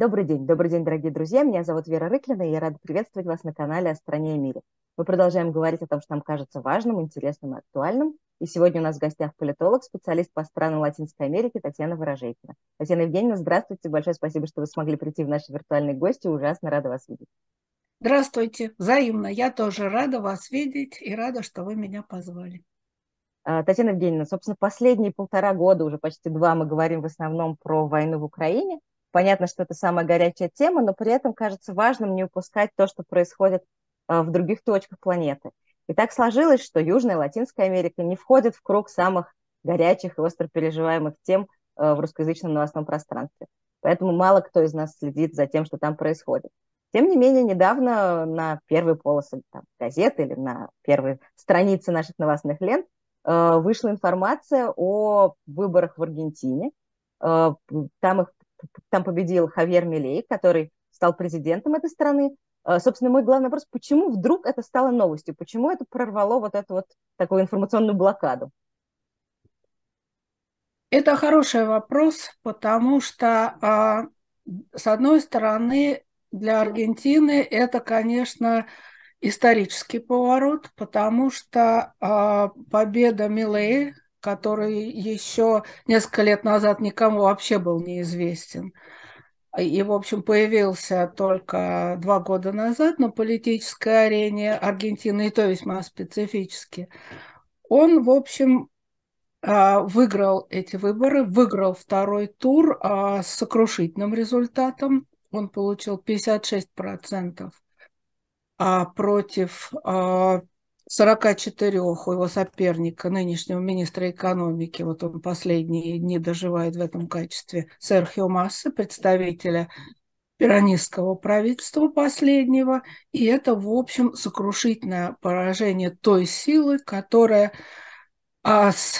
Добрый день, добрый день, дорогие друзья. Меня зовут Вера Рыклина, и я рада приветствовать вас на канале «О стране и мире». Мы продолжаем говорить о том, что нам кажется важным, интересным и актуальным. И сегодня у нас в гостях политолог, специалист по странам Латинской Америки Татьяна Ворожейкина. Татьяна Евгеньевна, здравствуйте. Большое спасибо, что вы смогли прийти в наши виртуальные гости. Ужасно рада вас видеть. Здравствуйте. Взаимно. Я тоже рада вас видеть и рада, что вы меня позвали. А, Татьяна Евгеньевна, собственно, последние полтора года, уже почти два, мы говорим в основном про войну в Украине. Понятно, что это самая горячая тема, но при этом кажется важным не упускать то, что происходит а, в других точках планеты. И так сложилось, что Южная и Латинская Америка не входят в круг самых горячих и остро переживаемых тем а, в русскоязычном новостном пространстве. Поэтому мало кто из нас следит за тем, что там происходит. Тем не менее, недавно на первой полосе там, газеты или на первой странице наших новостных лент э, вышла информация о выборах в Аргентине. Э, там их там победил Хавьер Милей, который стал президентом этой страны. А, собственно, мой главный вопрос, почему вдруг это стало новостью? Почему это прорвало вот эту вот такую информационную блокаду? Это хороший вопрос, потому что, а, с одной стороны, для Аргентины это, конечно, исторический поворот, потому что а, победа Милей который еще несколько лет назад никому вообще был неизвестен. И, в общем, появился только два года назад на политической арене Аргентины, и то весьма специфически. Он, в общем, а, выиграл эти выборы, выиграл второй тур а, с сокрушительным результатом. Он получил 56% а против 44 у его соперника, нынешнего министра экономики, вот он последние дни доживает в этом качестве, Серхио Масса, представителя пиранистского правительства последнего, и это, в общем, сокрушительное поражение той силы, которая а с,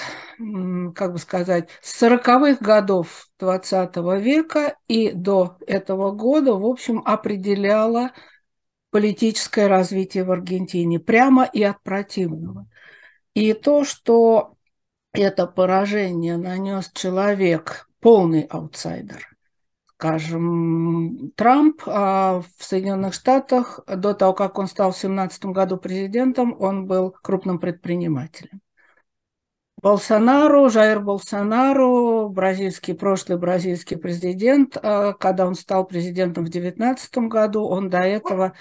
как бы сказать, с 40-х годов 20 века и до этого года, в общем, определяла политическое развитие в Аргентине, прямо и от противного. И то, что это поражение нанес человек, полный аутсайдер, скажем, Трамп а в Соединенных Штатах, до того, как он стал в 2017 году президентом, он был крупным предпринимателем. Болсонару, Жаир Болсонару, бразильский, прошлый бразильский президент, а когда он стал президентом в 2019 году, он до этого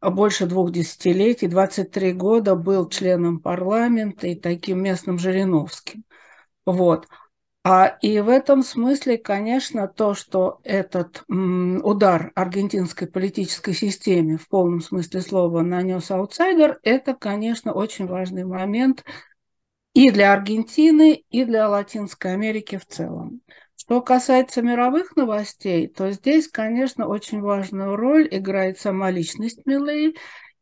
больше двух десятилетий, 23 года был членом парламента и таким местным Жириновским. Вот. А, и в этом смысле, конечно, то, что этот удар аргентинской политической системе в полном смысле слова нанес аутсайдер, это, конечно, очень важный момент и для Аргентины, и для Латинской Америки в целом. Что касается мировых новостей, то здесь, конечно, очень важную роль играет сама личность Милей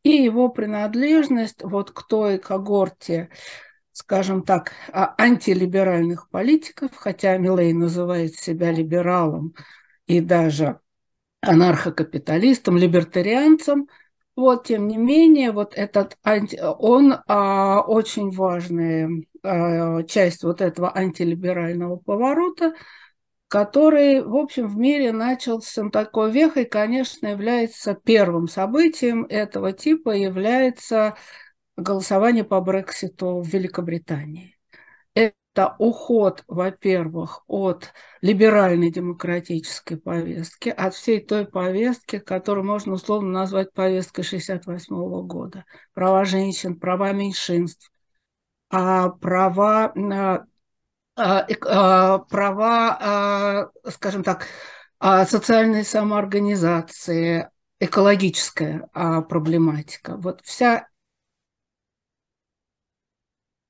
и его принадлежность вот к той когорте, скажем так, а, антилиберальных политиков, хотя Милей называет себя либералом и даже анархокапиталистом, либертарианцем, вот, тем не менее, вот этот анти... он а, очень важная а, часть вот этого антилиберального поворота, который, в общем, в мире начался такой вехой, конечно, является первым событием этого типа, является голосование по Брекситу в Великобритании. Это уход, во-первых, от либеральной демократической повестки, от всей той повестки, которую можно условно назвать повесткой 1968 года. Права женщин, права меньшинств, а права а, а, права, скажем так, социальной самоорганизации, экологическая проблематика. Вот вся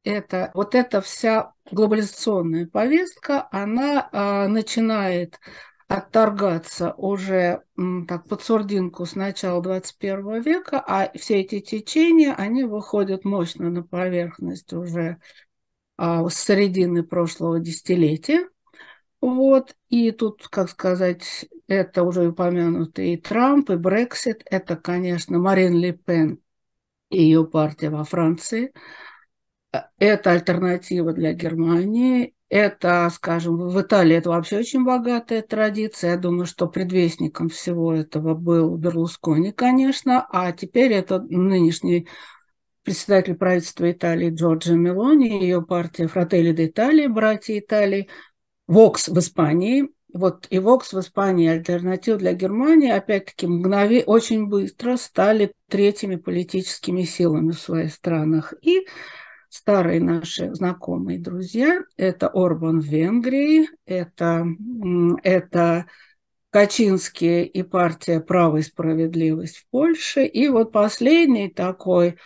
это, вот эта вся глобализационная повестка, она начинает отторгаться уже так, под сурдинку с начала 21 века, а все эти течения, они выходят мощно на поверхность уже а, с середины прошлого десятилетия. Вот. И тут, как сказать, это уже упомянутый и Трамп, и Брексит. Это, конечно, Марин Ле Пен и ее партия во Франции. Это альтернатива для Германии. Это, скажем, в Италии это вообще очень богатая традиция. Я думаю, что предвестником всего этого был Берлускони, конечно, а теперь это нынешний председатель правительства Италии Джорджо Мелони, ее партия Фрателли d'Italia, братья Италии, Вокс в Испании. Вот и Вокс в Испании, альтернатива для Германии, опять-таки, мгновенно, очень быстро стали третьими политическими силами в своих странах. И старые наши знакомые друзья. Это Орбан в Венгрии, это, это Качинский и партия «Право и справедливость» в Польше. И вот последний такой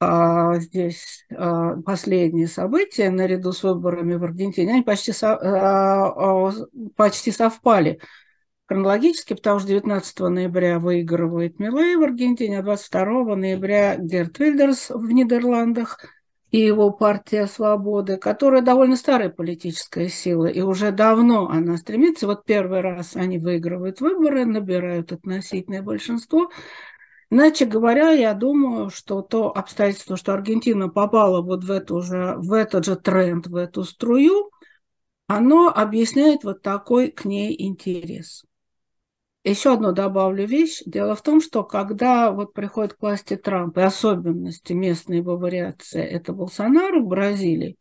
а, здесь а, последние события наряду с выборами в Аргентине, они почти, со, а, а, почти совпали хронологически, потому что 19 ноября выигрывает Милей в Аргентине, а 22 ноября Герт Вильдерс в Нидерландах – и его партия свободы, которая довольно старая политическая сила, и уже давно она стремится. Вот первый раз они выигрывают выборы, набирают относительное большинство. Иначе говоря, я думаю, что то обстоятельство, что Аргентина попала вот в, эту же, в этот же тренд, в эту струю, оно объясняет вот такой к ней интерес. Еще одну добавлю вещь. Дело в том, что когда вот приходит к власти Трамп, и особенности местной его вариации, это Болсонaro в Бразилии,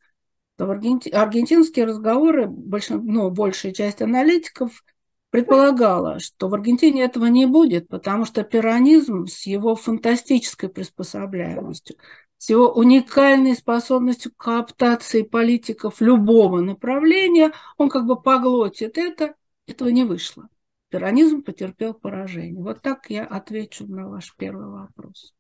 то в Аргенти... аргентинские разговоры, большин... ну, большая часть аналитиков предполагала, что в Аргентине этого не будет, потому что пиранизм с его фантастической приспособляемостью, с его уникальной способностью к кооптации политиков любого направления, он как бы поглотит это, этого не вышло пиранизм потерпел поражение. Вот так я отвечу на ваш первый вопрос.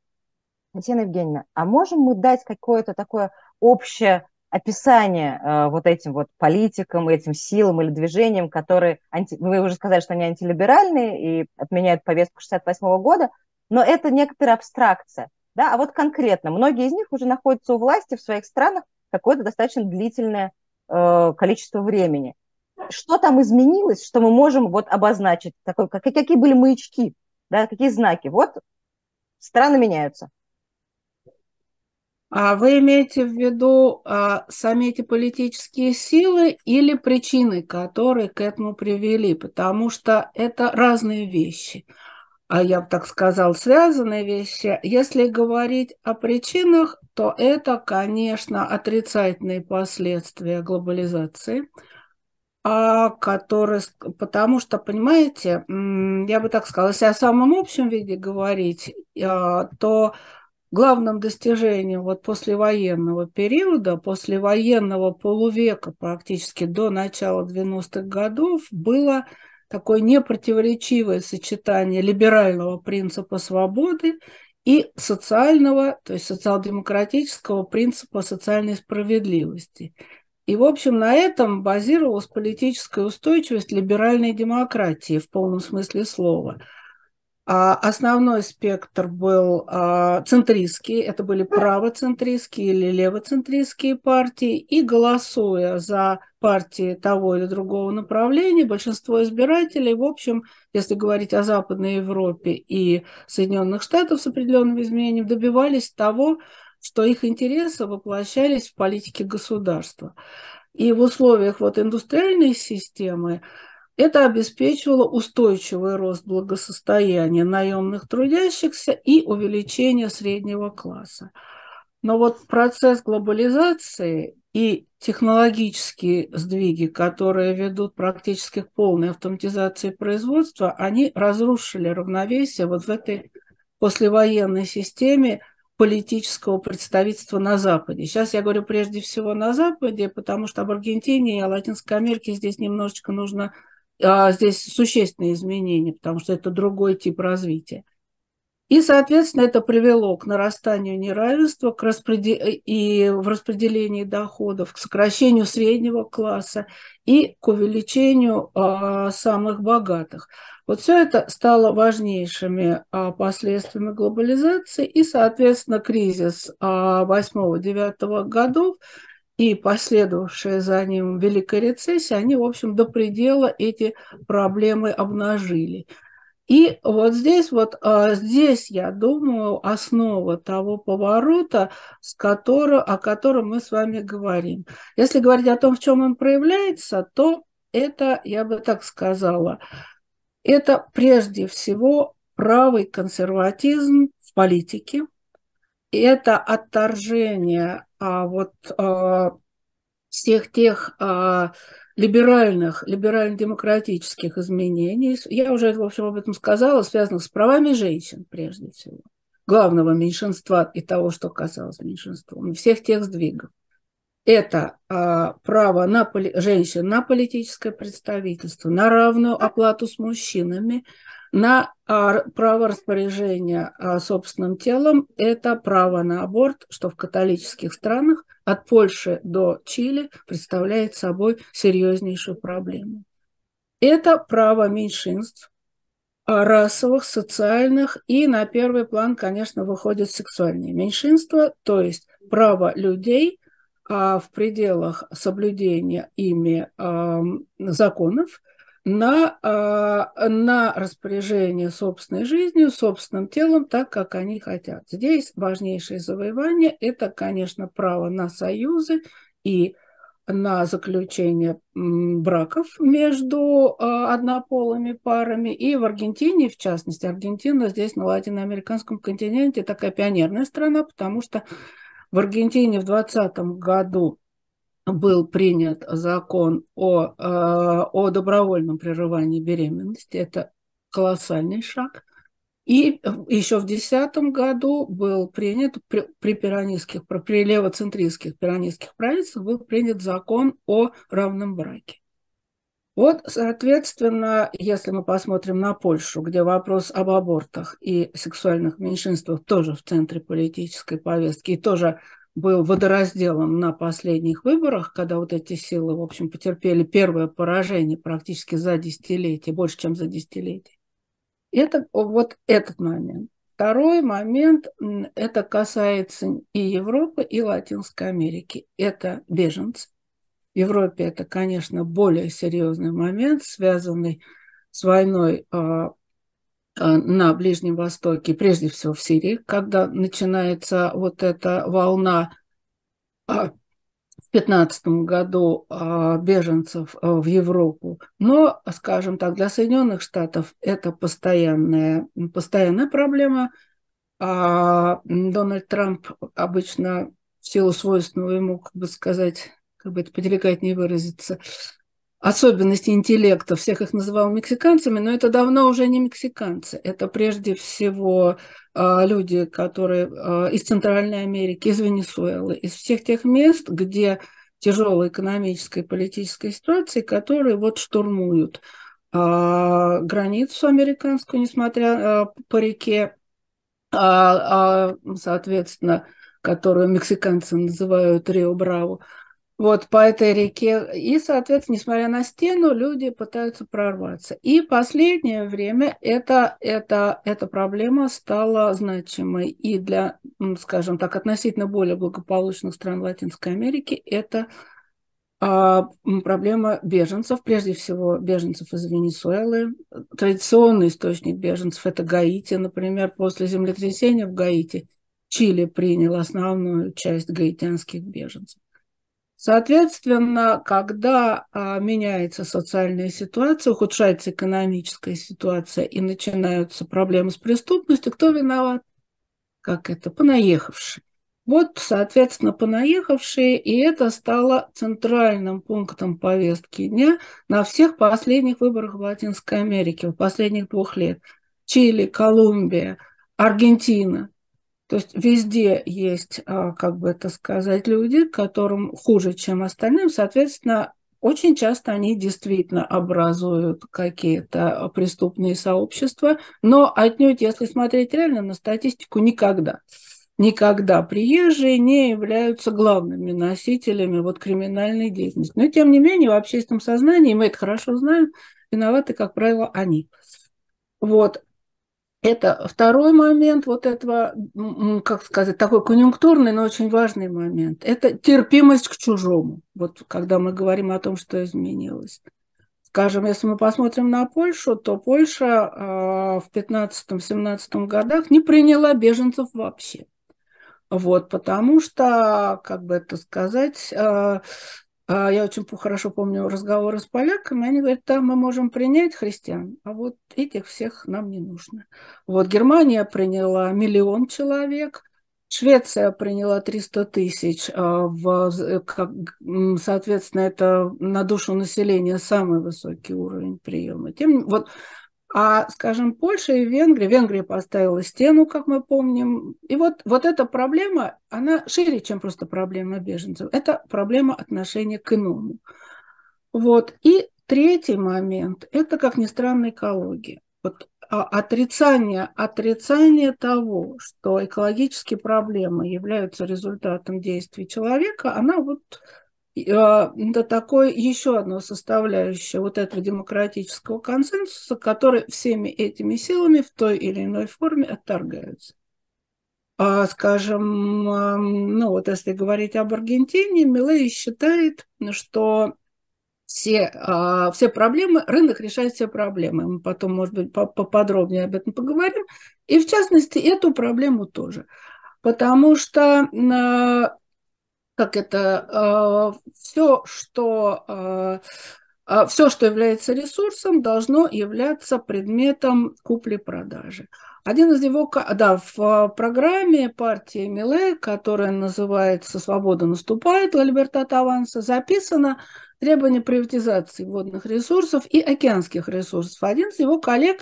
Татьяна Евгеньевна, а можем мы дать какое-то такое общее описание э, вот этим вот политикам, этим силам или движениям, которые, анти... вы уже сказали, что они антилиберальные и отменяют повестку 68 года, но это некоторая абстракция. Да? А вот конкретно, многие из них уже находятся у власти в своих странах какое-то достаточно длительное э, количество времени что там изменилось, что мы можем вот обозначить, такой, как, какие были маячки, да, какие знаки. Вот страны меняются. А вы имеете в виду а, сами эти политические силы или причины, которые к этому привели? Потому что это разные вещи. А я бы так сказал, связанные вещи. Если говорить о причинах, то это, конечно, отрицательные последствия глобализации – который, потому что, понимаете, я бы так сказала, если о самом общем виде говорить, а, то главным достижением вот послевоенного периода, послевоенного полувека практически до начала 90-х годов было такое непротиворечивое сочетание либерального принципа свободы и социального, то есть социал-демократического принципа социальной справедливости. И, в общем, на этом базировалась политическая устойчивость либеральной демократии в полном смысле слова. А основной спектр был а, центристский, это были правоцентристские или левоцентристские партии, и голосуя за партии того или другого направления, большинство избирателей, в общем, если говорить о Западной Европе и Соединенных Штатах с определенным изменением, добивались того, что их интересы воплощались в политике государства. И в условиях вот индустриальной системы это обеспечивало устойчивый рост благосостояния наемных трудящихся и увеличение среднего класса. Но вот процесс глобализации и технологические сдвиги, которые ведут практически к полной автоматизации производства, они разрушили равновесие вот в этой послевоенной системе политического представительства на Западе. Сейчас я говорю прежде всего на Западе, потому что об Аргентине и о Латинской Америке здесь немножечко нужно, а, здесь существенные изменения, потому что это другой тип развития. И, соответственно, это привело к нарастанию неравенства к распредел... и в распределении доходов, к сокращению среднего класса и к увеличению а, самых богатых. Вот все это стало важнейшими а, последствиями глобализации и, соответственно, кризис 8-9 а, годов и последовавшая за ним Великая рецессия, они, в общем, до предела эти проблемы обнажили. И вот здесь вот, а, здесь, я думаю, основа того поворота, с которого, о котором мы с вами говорим. Если говорить о том, в чем он проявляется, то это, я бы так сказала, это прежде всего правый консерватизм в политике, это отторжение а, вот, а, всех тех а, либеральных, либерально-демократических изменений, я уже, в общем, об этом сказала, связанных с правами женщин, прежде всего, главного меньшинства и того, что касалось меньшинства, всех тех сдвигов. Это а, право на поли- женщин на политическое представительство, на равную оплату с мужчинами, на а, право распоряжения а, собственным телом – это право на аборт, что в католических странах от Польши до Чили представляет собой серьезнейшую проблему. Это право меньшинств, а, расовых, социальных, и на первый план, конечно, выходят сексуальные меньшинства, то есть право людей в пределах соблюдения ими законов – на, а, на распоряжение собственной жизнью, собственным телом, так, как они хотят. Здесь важнейшее завоевание – это, конечно, право на союзы и на заключение браков между а, однополыми парами. И в Аргентине, в частности, Аргентина здесь на латиноамериканском континенте такая пионерная страна, потому что в Аргентине в 2020 году был принят закон о, э, о добровольном прерывании беременности. Это колоссальный шаг. И еще в 2010 году был принят при, при пиранистских, при левоцентристских пиранистских правительствах был принят закон о равном браке. Вот, соответственно, если мы посмотрим на Польшу, где вопрос об абортах и сексуальных меньшинствах тоже в центре политической повестки и тоже был водоразделом на последних выборах, когда вот эти силы, в общем, потерпели первое поражение практически за десятилетие, больше, чем за десятилетие. Это вот этот момент. Второй момент, это касается и Европы, и Латинской Америки. Это беженцы. Европе это, конечно, более серьезный момент, связанный с войной а, Э, на Ближнем Востоке, прежде всего в Сирии, когда начинается вот эта волна а, в 2015 году а, беженцев в Европу. Но, скажем так, для Соединенных Штатов это постоянная, постоянная проблема. А Дональд Трамп обычно в силу свойственного ему, как бы сказать, как бы это поделикатнее выразиться, особенности интеллекта, всех их называл мексиканцами, но это давно уже не мексиканцы. Это прежде всего э, люди, которые э, из Центральной Америки, из Венесуэлы, из всех тех мест, где тяжелая экономическая и политическая ситуация, которые вот штурмуют э, границу американскую, несмотря по реке, а, а, соответственно, которую мексиканцы называют Рио-Браво, вот по этой реке. И, соответственно, несмотря на стену, люди пытаются прорваться. И последнее время это, это, эта проблема стала значимой и для, скажем так, относительно более благополучных стран Латинской Америки. Это а, проблема беженцев, прежде всего беженцев из Венесуэлы. Традиционный источник беженцев – это Гаити. Например, после землетрясения в Гаити Чили принял основную часть гаитянских беженцев. Соответственно, когда а, меняется социальная ситуация, ухудшается экономическая ситуация и начинаются проблемы с преступностью, кто виноват? Как это? Понаехавшие. Вот, соответственно, понаехавшие, и это стало центральным пунктом повестки дня на всех последних выборах в Латинской Америке, в последних двух лет. Чили, Колумбия, Аргентина. То есть везде есть, а, как бы это сказать, люди, которым хуже, чем остальным. Соответственно, очень часто они действительно образуют какие-то преступные сообщества, но отнюдь, если смотреть реально на статистику, никогда. Никогда приезжие не являются главными носителями вот криминальной деятельности. Но тем не менее, в общественном сознании, мы это хорошо знаем, виноваты, как правило, они. Вот. Это второй момент вот этого, как сказать, такой конъюнктурный, но очень важный момент. Это терпимость к чужому. Вот когда мы говорим о том, что изменилось. Скажем, если мы посмотрим на Польшу, то Польша в 15-17 годах не приняла беженцев вообще. Вот, потому что, как бы это сказать, а, я очень хорошо помню разговоры с поляками, они говорят, да, мы можем принять христиан, а вот этих всех нам не нужно. Вот Германия приняла миллион человек, Швеция приняла 300 тысяч, а, в, соответственно, это на душу населения самый высокий уровень приема. Тем, вот а, скажем, Польша и Венгрия, Венгрия поставила стену, как мы помним. И вот, вот эта проблема, она шире, чем просто проблема беженцев. Это проблема отношения к иному. Вот. И третий момент – это, как ни странно, экология. Вот а, отрицание, отрицание того, что экологические проблемы являются результатом действий человека, она вот это такое еще одно составляющее вот этого демократического консенсуса, который всеми этими силами в той или иной форме отторгаются. А, скажем, ну вот если говорить об Аргентине, Милей считает, что все, а, все проблемы, рынок решает все проблемы. Мы потом, может быть, поподробнее об этом поговорим. И в частности, эту проблему тоже. Потому что как это, э, все, что э, э, все, что является ресурсом, должно являться предметом купли-продажи. Один из его, да, в программе партии Миле, которая называется «Свобода наступает», «Ла Либертат Аванса», записано требование приватизации водных ресурсов и океанских ресурсов. Один из его коллег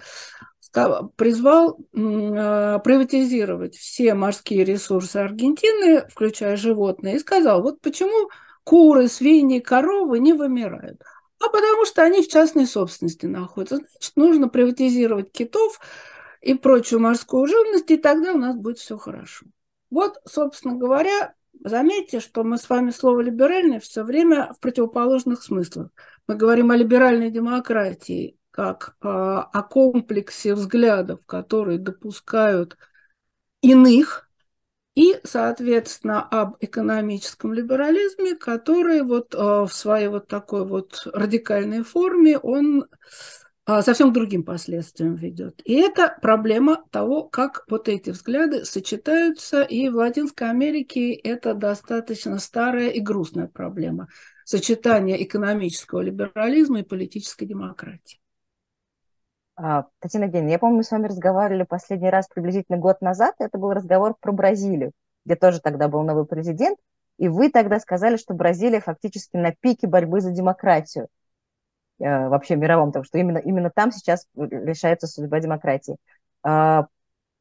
призвал а, приватизировать все морские ресурсы Аргентины, включая животные, и сказал, вот почему куры, свиньи, коровы не вымирают. А потому что они в частной собственности находятся. Значит, нужно приватизировать китов и прочую морскую живность, и тогда у нас будет все хорошо. Вот, собственно говоря, заметьте, что мы с вами слово «либеральный» все время в противоположных смыслах. Мы говорим о либеральной демократии, как а, о комплексе взглядов, которые допускают иных, и, соответственно, об экономическом либерализме, который вот а, в своей вот такой вот радикальной форме, он а, совсем к другим последствиям ведет. И это проблема того, как вот эти взгляды сочетаются, и в Латинской Америке это достаточно старая и грустная проблема сочетание экономического либерализма и политической демократии. А, Татьяна Евгеньевна, я помню, мы с вами разговаривали последний раз приблизительно год назад. Это был разговор про Бразилию, где тоже тогда был новый президент. И вы тогда сказали, что Бразилия фактически на пике борьбы за демократию э, вообще мировом, потому что именно, именно там сейчас решается судьба демократии. Э,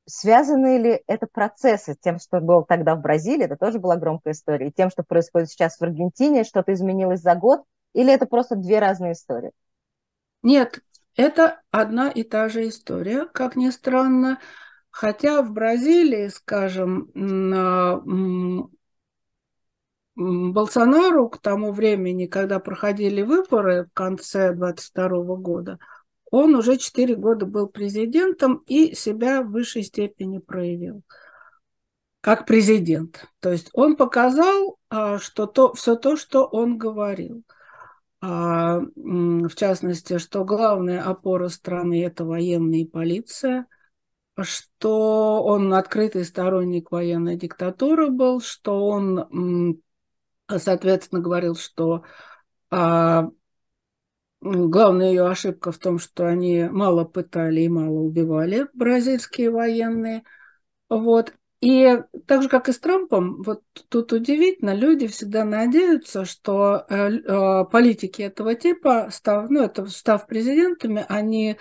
связаны ли это процессы тем, что было тогда в Бразилии, это тоже была громкая история, и тем, что происходит сейчас в Аргентине, что-то изменилось за год, или это просто две разные истории? Нет, это одна и та же история, как ни странно. Хотя в Бразилии, скажем, Болсонару к тому времени, когда проходили выборы в конце 22 года, он уже 4 года был президентом и себя в высшей степени проявил как президент. То есть он показал, а, что то, все то, что он говорил – в частности, что главная опора страны – это военная и полиция, что он открытый сторонник военной диктатуры был, что он, соответственно, говорил, что а, главная ее ошибка в том, что они мало пытали и мало убивали бразильские военные. Вот. И так же, как и с Трампом, вот тут удивительно, люди всегда надеются, что э, э, политики этого типа, став, ну, это, став президентами, они,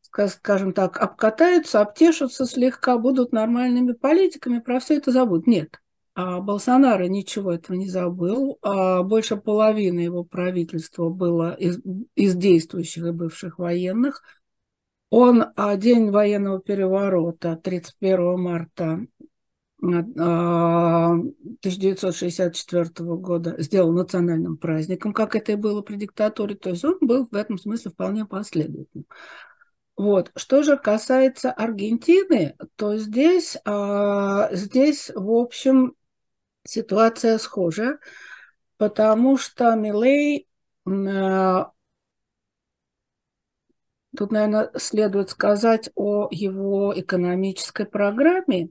скажем так, обкатаются, обтешатся слегка, будут нормальными политиками, про все это забудут. Нет. А Болсонaro ничего этого не забыл. А больше половины его правительства было из, из действующих и бывших военных. Он а, день военного переворота 31 марта 1964 а, года сделал национальным праздником, как это и было при диктатуре. То есть он был в этом смысле вполне последовательным. Вот. Что же касается Аргентины, то здесь, а, здесь в общем, ситуация схожа, потому что Милей тут, наверное, следует сказать о его экономической программе,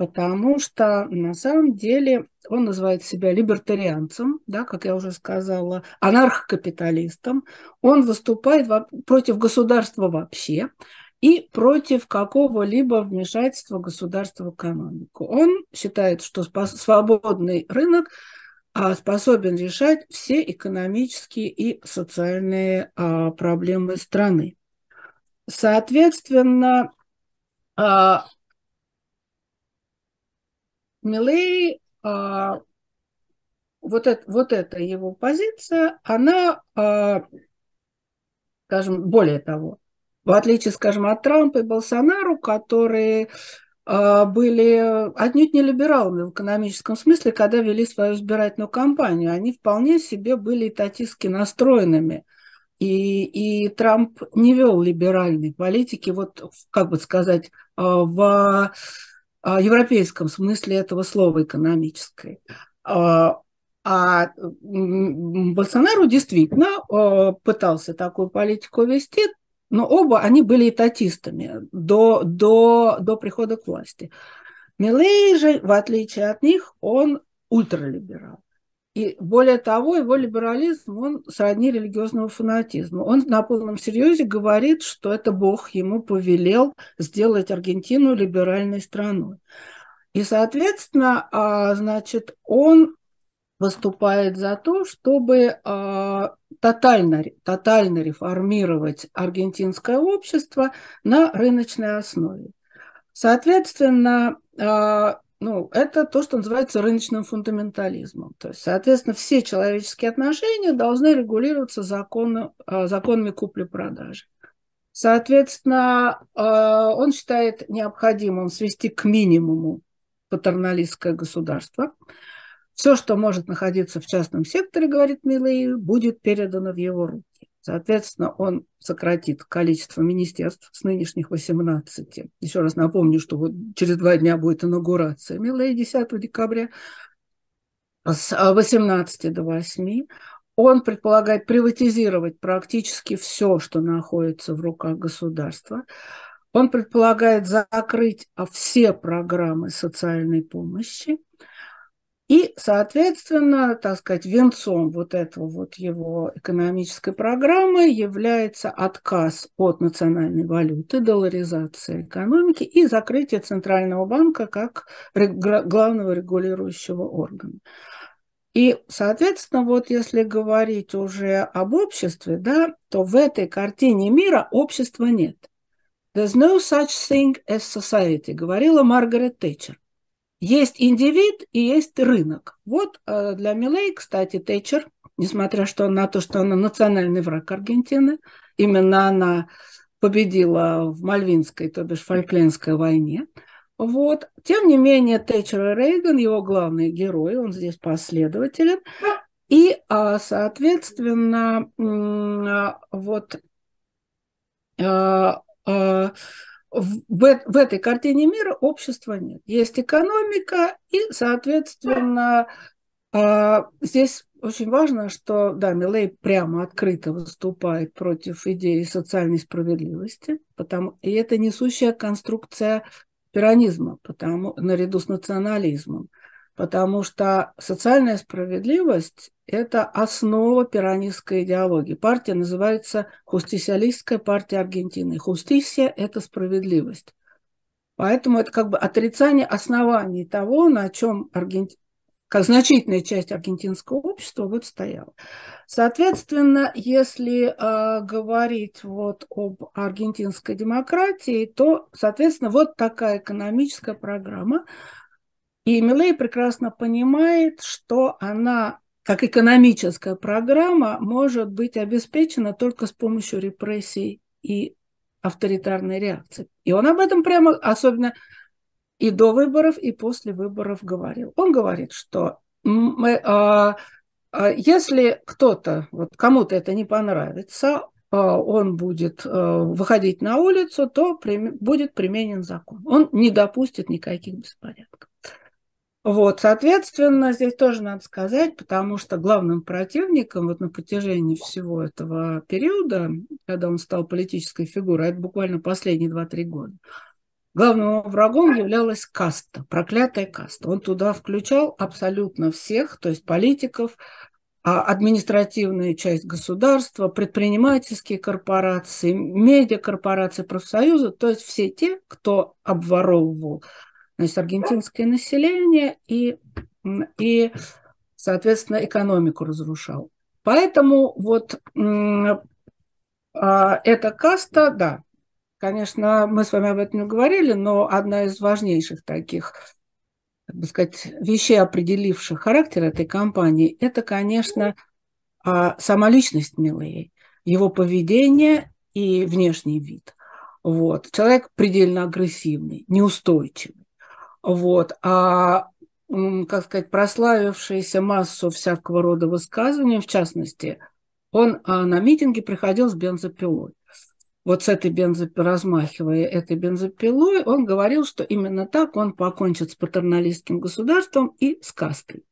потому что на самом деле он называет себя либертарианцем, да, как я уже сказала, анархокапиталистом. Он выступает против государства вообще и против какого-либо вмешательства государства в экономику. Он считает, что свободный рынок а, способен решать все экономические и социальные а, проблемы страны. Соответственно, а, Милей, вот, это, вот эта его позиция, она, скажем, более того, в отличие, скажем, от Трампа и Болсонару, которые а, были отнюдь не либералами в экономическом смысле, когда вели свою избирательную кампанию. Они вполне себе были татистски настроенными. И, и Трамп не вел либеральной политики, вот, как бы сказать, а, в а, европейском смысле этого слова экономической. А Болсонару действительно пытался такую политику вести, но оба они были этатистами до, до, до прихода к власти. Милей же, в отличие от них, он ультралиберал. И более того, его либерализм, он сродни религиозному фанатизму. Он на полном серьезе говорит, что это Бог ему повелел сделать Аргентину либеральной страной. И, соответственно, а, значит, он выступает за то, чтобы э, тотально, тотально реформировать аргентинское общество на рыночной основе. Соответственно, э, ну, это то, что называется рыночным фундаментализмом. То есть, соответственно, все человеческие отношения должны регулироваться законы, э, законами купли-продажи. Соответственно, он считает необходимым свести к минимуму патерналистское государство – все, что может находиться в частном секторе, говорит Милей, будет передано в его руки. Соответственно, он сократит количество министерств с нынешних 18. Еще раз напомню, что вот через два дня будет инаугурация Милей 10 декабря с 18 до 8. Он предполагает приватизировать практически все, что находится в руках государства. Он предполагает закрыть все программы социальной помощи. И, соответственно, так сказать, венцом вот этого вот его экономической программы является отказ от национальной валюты, долларизация экономики и закрытие Центрального банка как главного регулирующего органа. И, соответственно, вот если говорить уже об обществе, да, то в этой картине мира общества нет. There's no such thing as society, говорила Маргарет Тэтчер. Есть индивид и есть рынок. Вот э, для Милей, кстати, Тэтчер, несмотря что на то, что она национальный враг Аргентины, именно она победила в Мальвинской, то бишь Фольклендской войне. Вот. Тем не менее, Тэтчер и Рейган, его главные герои, он здесь последователен. И, а, соответственно, а, вот в, в этой картине мира общества нет. Есть экономика, и, соответственно, а, здесь очень важно, что, да, Милей прямо открыто выступает против идеи социальной справедливости, потому, и это несущая конструкция пиранизма, потому, наряду с национализмом потому что социальная справедливость – это основа пиранистской идеологии. Партия называется Хустисиалистская партия Аргентины. Хустисия – это справедливость. Поэтому это как бы отрицание оснований того, на чем Аргенти... как значительная часть аргентинского общества вот стояла. Соответственно, если э, говорить вот об аргентинской демократии, то, соответственно, вот такая экономическая программа – и Милей прекрасно понимает, что она, как экономическая программа, может быть обеспечена только с помощью репрессий и авторитарной реакции. И он об этом прямо, особенно и до выборов, и после выборов говорил. Он говорит, что мы, а, а, если кто-то, вот кому-то это не понравится, а, он будет а, выходить на улицу, то при, будет применен закон. Он не допустит никаких беспорядков. Вот, соответственно, здесь тоже надо сказать, потому что главным противником вот на протяжении всего этого периода, когда он стал политической фигурой, это буквально последние 2-3 года, главным врагом являлась каста, проклятая каста. Он туда включал абсолютно всех, то есть политиков, а административную часть государства, предпринимательские корпорации, медиакорпорации, профсоюзы, то есть все те, кто обворовывал значит, аргентинское население и, и, соответственно, экономику разрушал. Поэтому вот а, эта каста, да, конечно, мы с вами об этом говорили, но одна из важнейших таких, так бы сказать, вещей, определивших характер этой компании, это, конечно, а, сама личность Милей, его поведение и внешний вид. Вот. Человек предельно агрессивный, неустойчивый. Вот. А, как сказать, прославившийся массу всякого рода высказываний, в частности, он а, на митинге приходил с бензопилой. Вот с этой бензопилой, размахивая этой бензопилой, он говорил, что именно так он покончит с патерналистским государством и с кастой.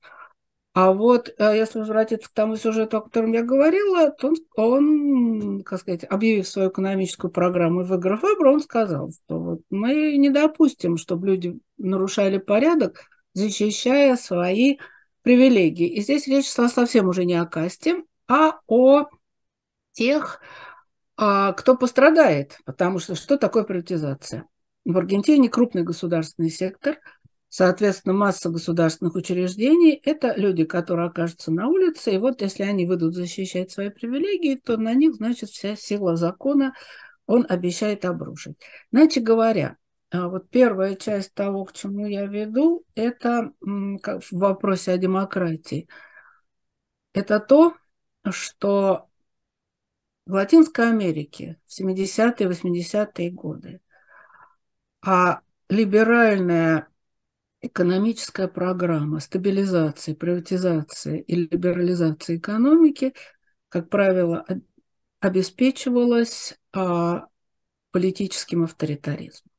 А вот э, если возвратиться к тому сюжету, о котором я говорила, то он, он как сказать, объявив свою экономическую программу и выиграв выборы, он сказал, что вот мы не допустим, чтобы люди нарушали порядок, защищая свои привилегии. И здесь речь шла совсем уже не о касте, а о тех, а, кто пострадает. Потому что что такое приватизация? В Аргентине крупный государственный сектор – Соответственно, масса государственных учреждений – это люди, которые окажутся на улице, и вот если они выйдут защищать свои привилегии, то на них, значит, вся сила закона он обещает обрушить. Иначе говоря, а вот первая часть того, к чему я веду, это в вопросе о демократии. Это то, что в Латинской Америке в 70-е, 80-е годы а либеральная экономическая программа стабилизации, приватизации и либерализации экономики, как правило, обеспечивалась а, политическим авторитаризмом.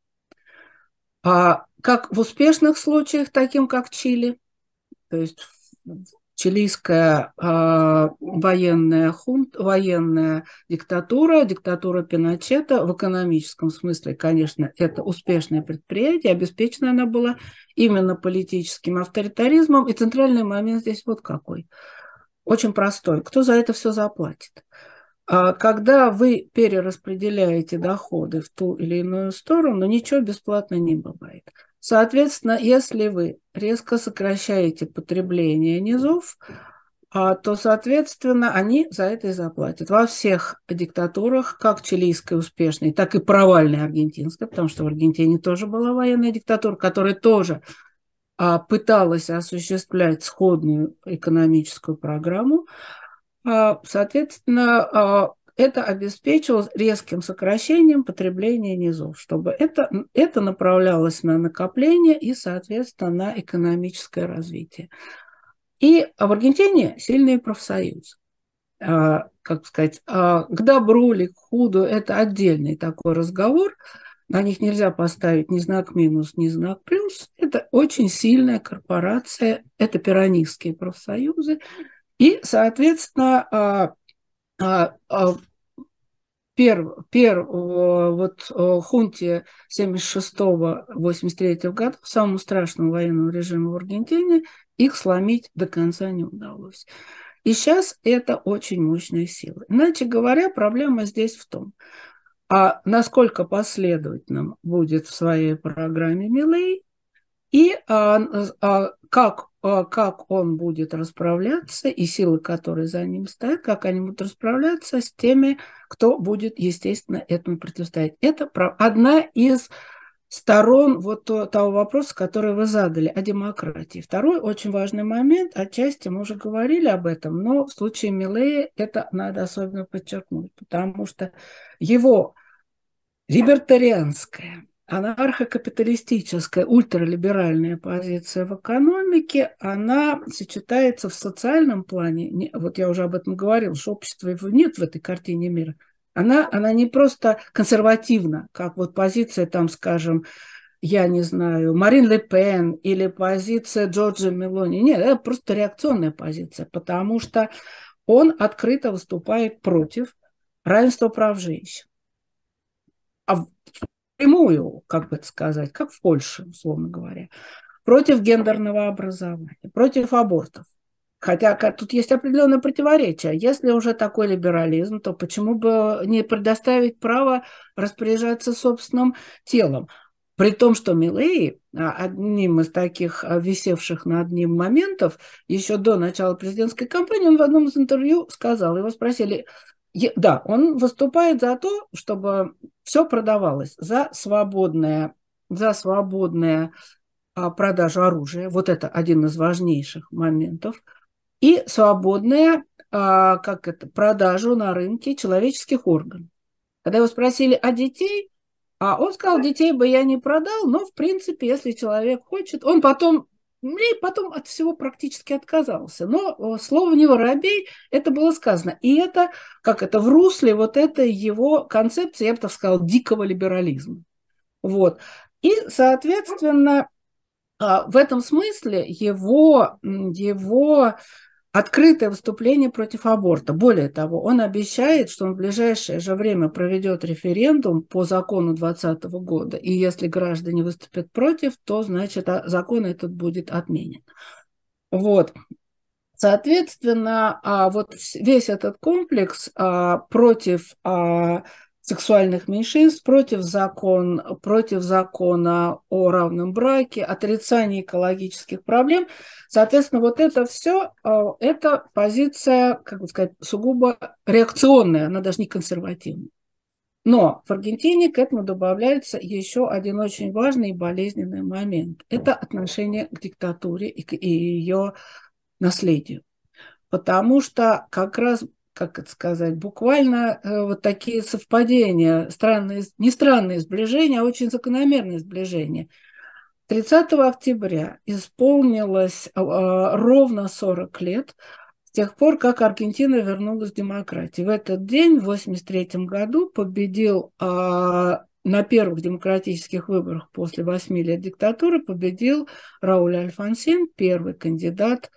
А как в успешных случаях, таким как Чили, то есть чилийская э, военная, хунт, военная диктатура, диктатура Пиночета в экономическом смысле, конечно, это успешное предприятие, обеспечена она была именно политическим авторитаризмом. И центральный момент здесь вот какой. Очень простой. Кто за это все заплатит? А когда вы перераспределяете доходы в ту или иную сторону, ничего бесплатно не бывает. Соответственно, если вы резко сокращаете потребление низов, а, то, соответственно, они за это и заплатят. Во всех диктатурах, как чилийской успешной, так и провальной аргентинской, потому что в Аргентине тоже была военная диктатура, которая тоже а, пыталась осуществлять сходную экономическую программу, а, соответственно, это обеспечивалось резким сокращением потребления низов, чтобы это, это направлялось на накопление и, соответственно, на экономическое развитие. И в Аргентине сильные профсоюзы. А, как сказать, а, к добру или к худу – это отдельный такой разговор. На них нельзя поставить ни знак минус, ни знак плюс. Это очень сильная корпорация, это пиранистские профсоюзы. И, соответственно, а, пер, пер, вот хунте 76-83 года, самому страшному военному режиму в Аргентине, их сломить до конца не удалось. И сейчас это очень мощная сила. Иначе говоря, проблема здесь в том, а насколько последовательным будет в своей программе Милей, и а, а, как а, как он будет расправляться и силы, которые за ним стоят, как они будут расправляться с теми, кто будет, естественно, этому противостоять. Это одна из сторон вот того вопроса, который вы задали о демократии. Второй очень важный момент, отчасти мы уже говорили об этом, но в случае Милея это надо особенно подчеркнуть, потому что его либертарианская анархокапиталистическая, ультралиберальная позиция в экономике, она сочетается в социальном плане, вот я уже об этом говорил, что общества его нет в этой картине мира, она, она не просто консервативна, как вот позиция, там, скажем, я не знаю, Марин Ле Пен или позиция Джорджа Мелони. Нет, это просто реакционная позиция, потому что он открыто выступает против равенства прав женщин. А прямую, как бы это сказать, как в Польше, условно говоря, против гендерного образования, против абортов. Хотя тут есть определенное противоречие. Если уже такой либерализм, то почему бы не предоставить право распоряжаться собственным телом? При том, что Милей, а, одним из таких а, висевших над ним моментов, еще до начала президентской кампании, он в одном из интервью сказал, его спросили, да, он выступает за то, чтобы все продавалось за свободное, за свободное а, продажу оружия. Вот это один из важнейших моментов. И свободная как это, продажу на рынке человеческих органов. Когда его спросили о детей, а он сказал, детей бы я не продал, но, в принципе, если человек хочет, он потом и потом от всего практически отказался. Но слово «не воробей» это было сказано. И это, как это, в русле вот этой его концепции, я бы так сказала, дикого либерализма. Вот. И, соответственно, а, в этом смысле его, его открытое выступление против аборта. Более того, он обещает, что он в ближайшее же время проведет референдум по закону 2020 года, и если граждане выступят против, то, значит, а, закон этот будет отменен. Вот. Соответственно, а, вот весь этот комплекс а, против сексуальных меньшинств, против, закон, против закона о равном браке, отрицание экологических проблем. Соответственно, вот это все, э, это позиция, как бы сказать, сугубо реакционная, она даже не консервативная. Но в Аргентине к этому добавляется еще один очень важный и болезненный момент. Это отношение к диктатуре и к ее наследию. Потому что как раз как это сказать, буквально э, вот такие совпадения, странные, не странные сближения, а очень закономерные сближения. 30 октября исполнилось э, ровно 40 лет с тех пор, как Аргентина вернулась к демократии. В этот день, в 1983 году, победил э, на первых демократических выборах после 8 лет диктатуры победил Рауль Альфонсин, первый кандидат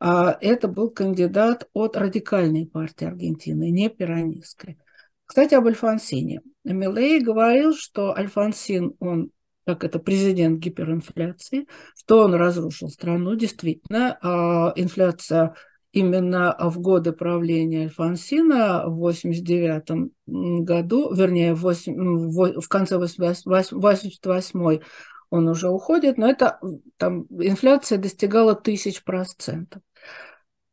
это был кандидат от радикальной партии Аргентины, не пиранистской. Кстати, об Альфонсине. Милей говорил, что Альфонсин, он как это президент гиперинфляции, что он разрушил страну. Действительно, а инфляция именно в годы правления Альфонсина в 89 году, вернее, в, 8, в конце 88 он уже уходит, но это там инфляция достигала тысяч процентов.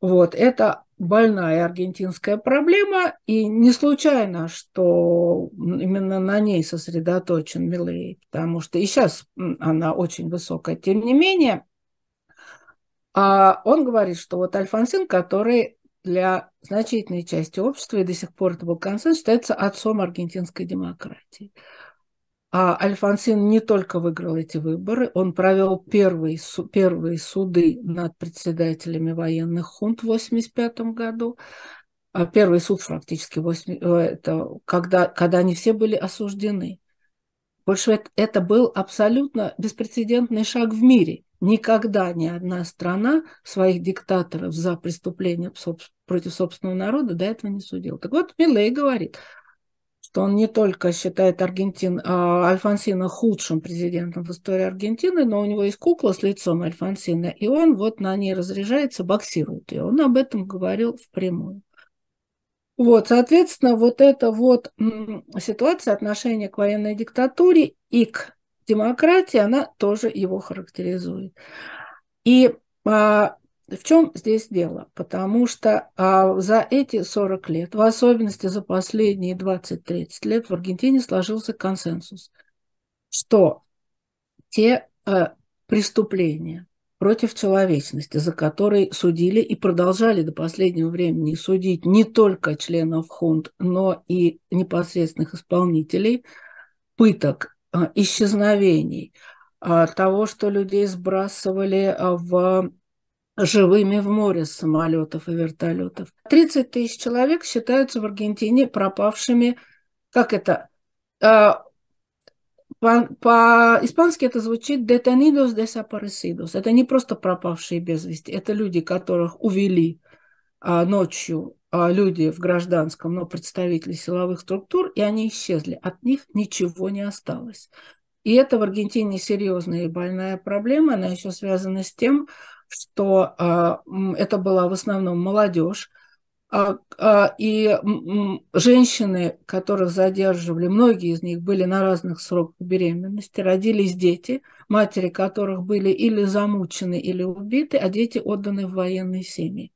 Вот, это больная аргентинская проблема, и не случайно, что именно на ней сосредоточен Милей, потому что и сейчас она очень высокая. Тем не менее, а он говорит, что вот Альфонсин, который для значительной части общества, и до сих пор это был консенсус, считается отцом аргентинской демократии. А Альфонсин не только выиграл эти выборы, он провел первые, первые суды над председателями военных хунт в 1985 году. А первый суд фактически, 8, э, это когда, когда они все были осуждены. Больше это, это был абсолютно беспрецедентный шаг в мире. Никогда ни одна страна своих диктаторов за преступления против собственного народа до этого не судила. Так вот, Милей говорит – что он не только считает Аргентин, а, Альфонсина худшим президентом в истории Аргентины, но у него есть кукла с лицом Альфонсина, и он вот на ней разряжается, боксирует ее. Он об этом говорил впрямую. Вот, соответственно, вот эта вот ситуация отношения к военной диктатуре и к демократии, она тоже его характеризует. И а, в чем здесь дело? Потому что а, за эти 40 лет, в особенности за последние 20-30 лет, в Аргентине сложился консенсус, что те а, преступления против человечности, за которые судили и продолжали до последнего времени судить не только членов хунт, но и непосредственных исполнителей пыток, а, исчезновений, а, того, что людей сбрасывали а, в живыми в море с самолетов и вертолетов. 30 тысяч человек считаются в Аргентине пропавшими, как это, по-испански это звучит «detenidos desaparecidos». Это не просто пропавшие без вести, это люди, которых увели а, ночью а, люди в гражданском, но представители силовых структур, и они исчезли. От них ничего не осталось. И это в Аргентине серьезная и больная проблема. Она еще связана с тем, что а, это была в основном молодежь, а, а, и женщины, которых задерживали, многие из них были на разных сроках беременности, родились дети, матери которых были или замучены, или убиты, а дети отданы в военные семьи.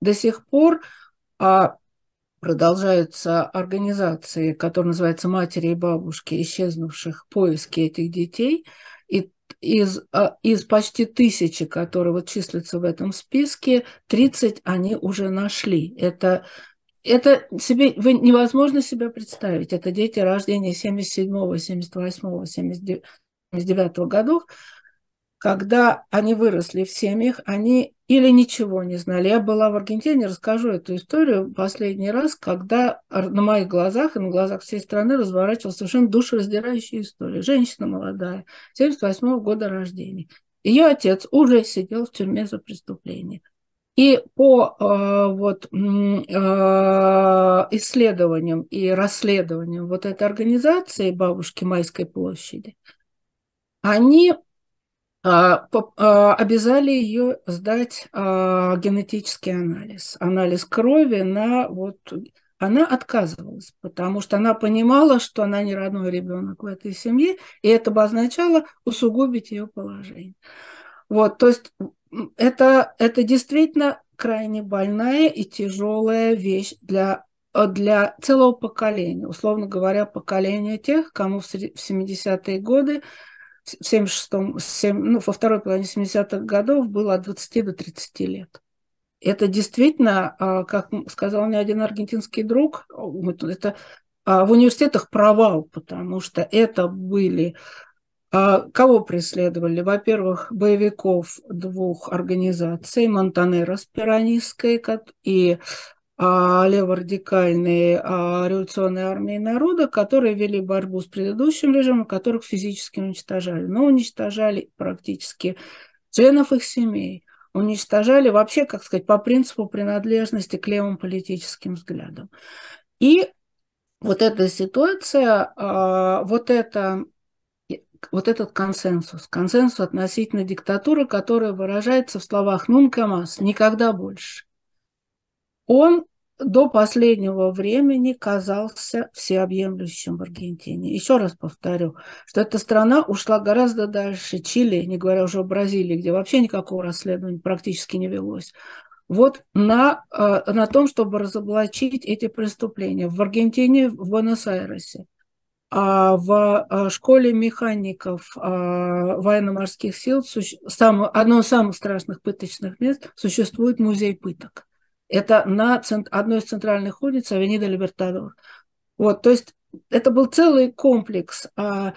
До сих пор продолжаются организации, которые называются «Матери и бабушки исчезнувших», поиски этих детей. Из, а, из почти тысячи, которые вот числятся в этом списке, 30 они уже нашли. Это, это себе, вы, невозможно себе представить. Это дети рождения 77, 78, 79 годов, когда они выросли в семьях, они или ничего не знали. Я была в Аргентине, расскажу эту историю последний раз, когда на моих глазах и на глазах всей страны разворачивалась совершенно душераздирающая история. Женщина молодая, 78 года рождения. Ее отец уже сидел в тюрьме за преступление. И по э, вот, э, исследованиям и расследованиям вот этой организации «Бабушки Майской площади», они обязали ее сдать а, генетический анализ, анализ крови на вот она отказывалась, потому что она понимала, что она не родной ребенок в этой семье, и это бы означало усугубить ее положение. Вот, то есть это, это действительно крайне больная и тяжелая вещь для, для целого поколения, условно говоря, поколения тех, кому в 70-е годы в 76-м, 7, ну, во второй половине 70-х годов было от 20 до 30 лет. Это действительно, а, как сказал мне один аргентинский друг, это а, в университетах провал, потому что это были а, Кого преследовали? Во-первых, боевиков двух организаций, Монтанерос пиранистской и леворадикальные а, революционные армии народа, которые вели борьбу с предыдущим режимом, которых физически уничтожали. Но уничтожали практически членов их семей. Уничтожали вообще, как сказать, по принципу принадлежности к левым политическим взглядам. И вот эта ситуация, а, вот это вот этот консенсус, консенсус относительно диктатуры, которая выражается в словах «нунка мас», «никогда больше», он до последнего времени казался всеобъемлющим в Аргентине. Еще раз повторю, что эта страна ушла гораздо дальше Чили, не говоря уже о Бразилии, где вообще никакого расследования практически не велось. Вот на, э, на том, чтобы разоблачить эти преступления. В Аргентине, в Буэнос-Айресе, а в э, школе механиков э, военно-морских сил, одно из самых страшных пыточных мест, существует музей пыток. Это на цент... одной из центральных улиц Авенида Либертадор. Вот, то есть это был целый комплекс а,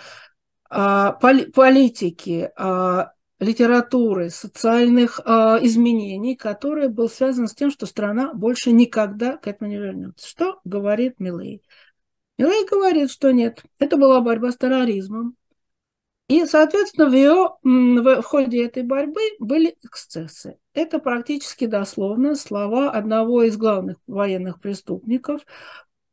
а, поли... политики, а, литературы, социальных а, изменений, который был связан с тем, что страна больше никогда к этому не вернется. Что говорит Милей? Милей говорит, что нет, это была борьба с терроризмом, и, соответственно, в, ее, в ходе этой борьбы были эксцессы. Это практически дословно слова одного из главных военных преступников,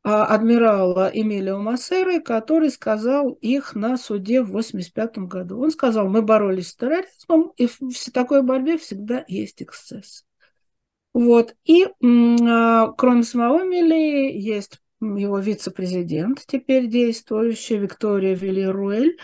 а, адмирала Эмилио Массеры, который сказал их на суде в 1985 году. Он сказал, мы боролись с терроризмом, и в такой борьбе всегда есть эксцесс. Вот. И а, кроме самого Мили есть его вице-президент, теперь действующий, Виктория Вильеруэль,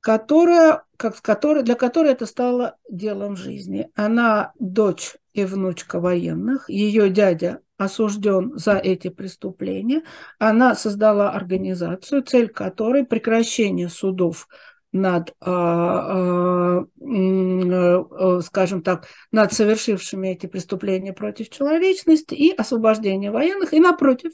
которая, как, которой, для которой это стало делом жизни. Она дочь и внучка военных, ее дядя осужден за эти преступления. Она создала организацию, цель которой прекращение судов над, а, а, э, скажем так, над совершившими эти преступления против человечности и освобождение военных, и напротив,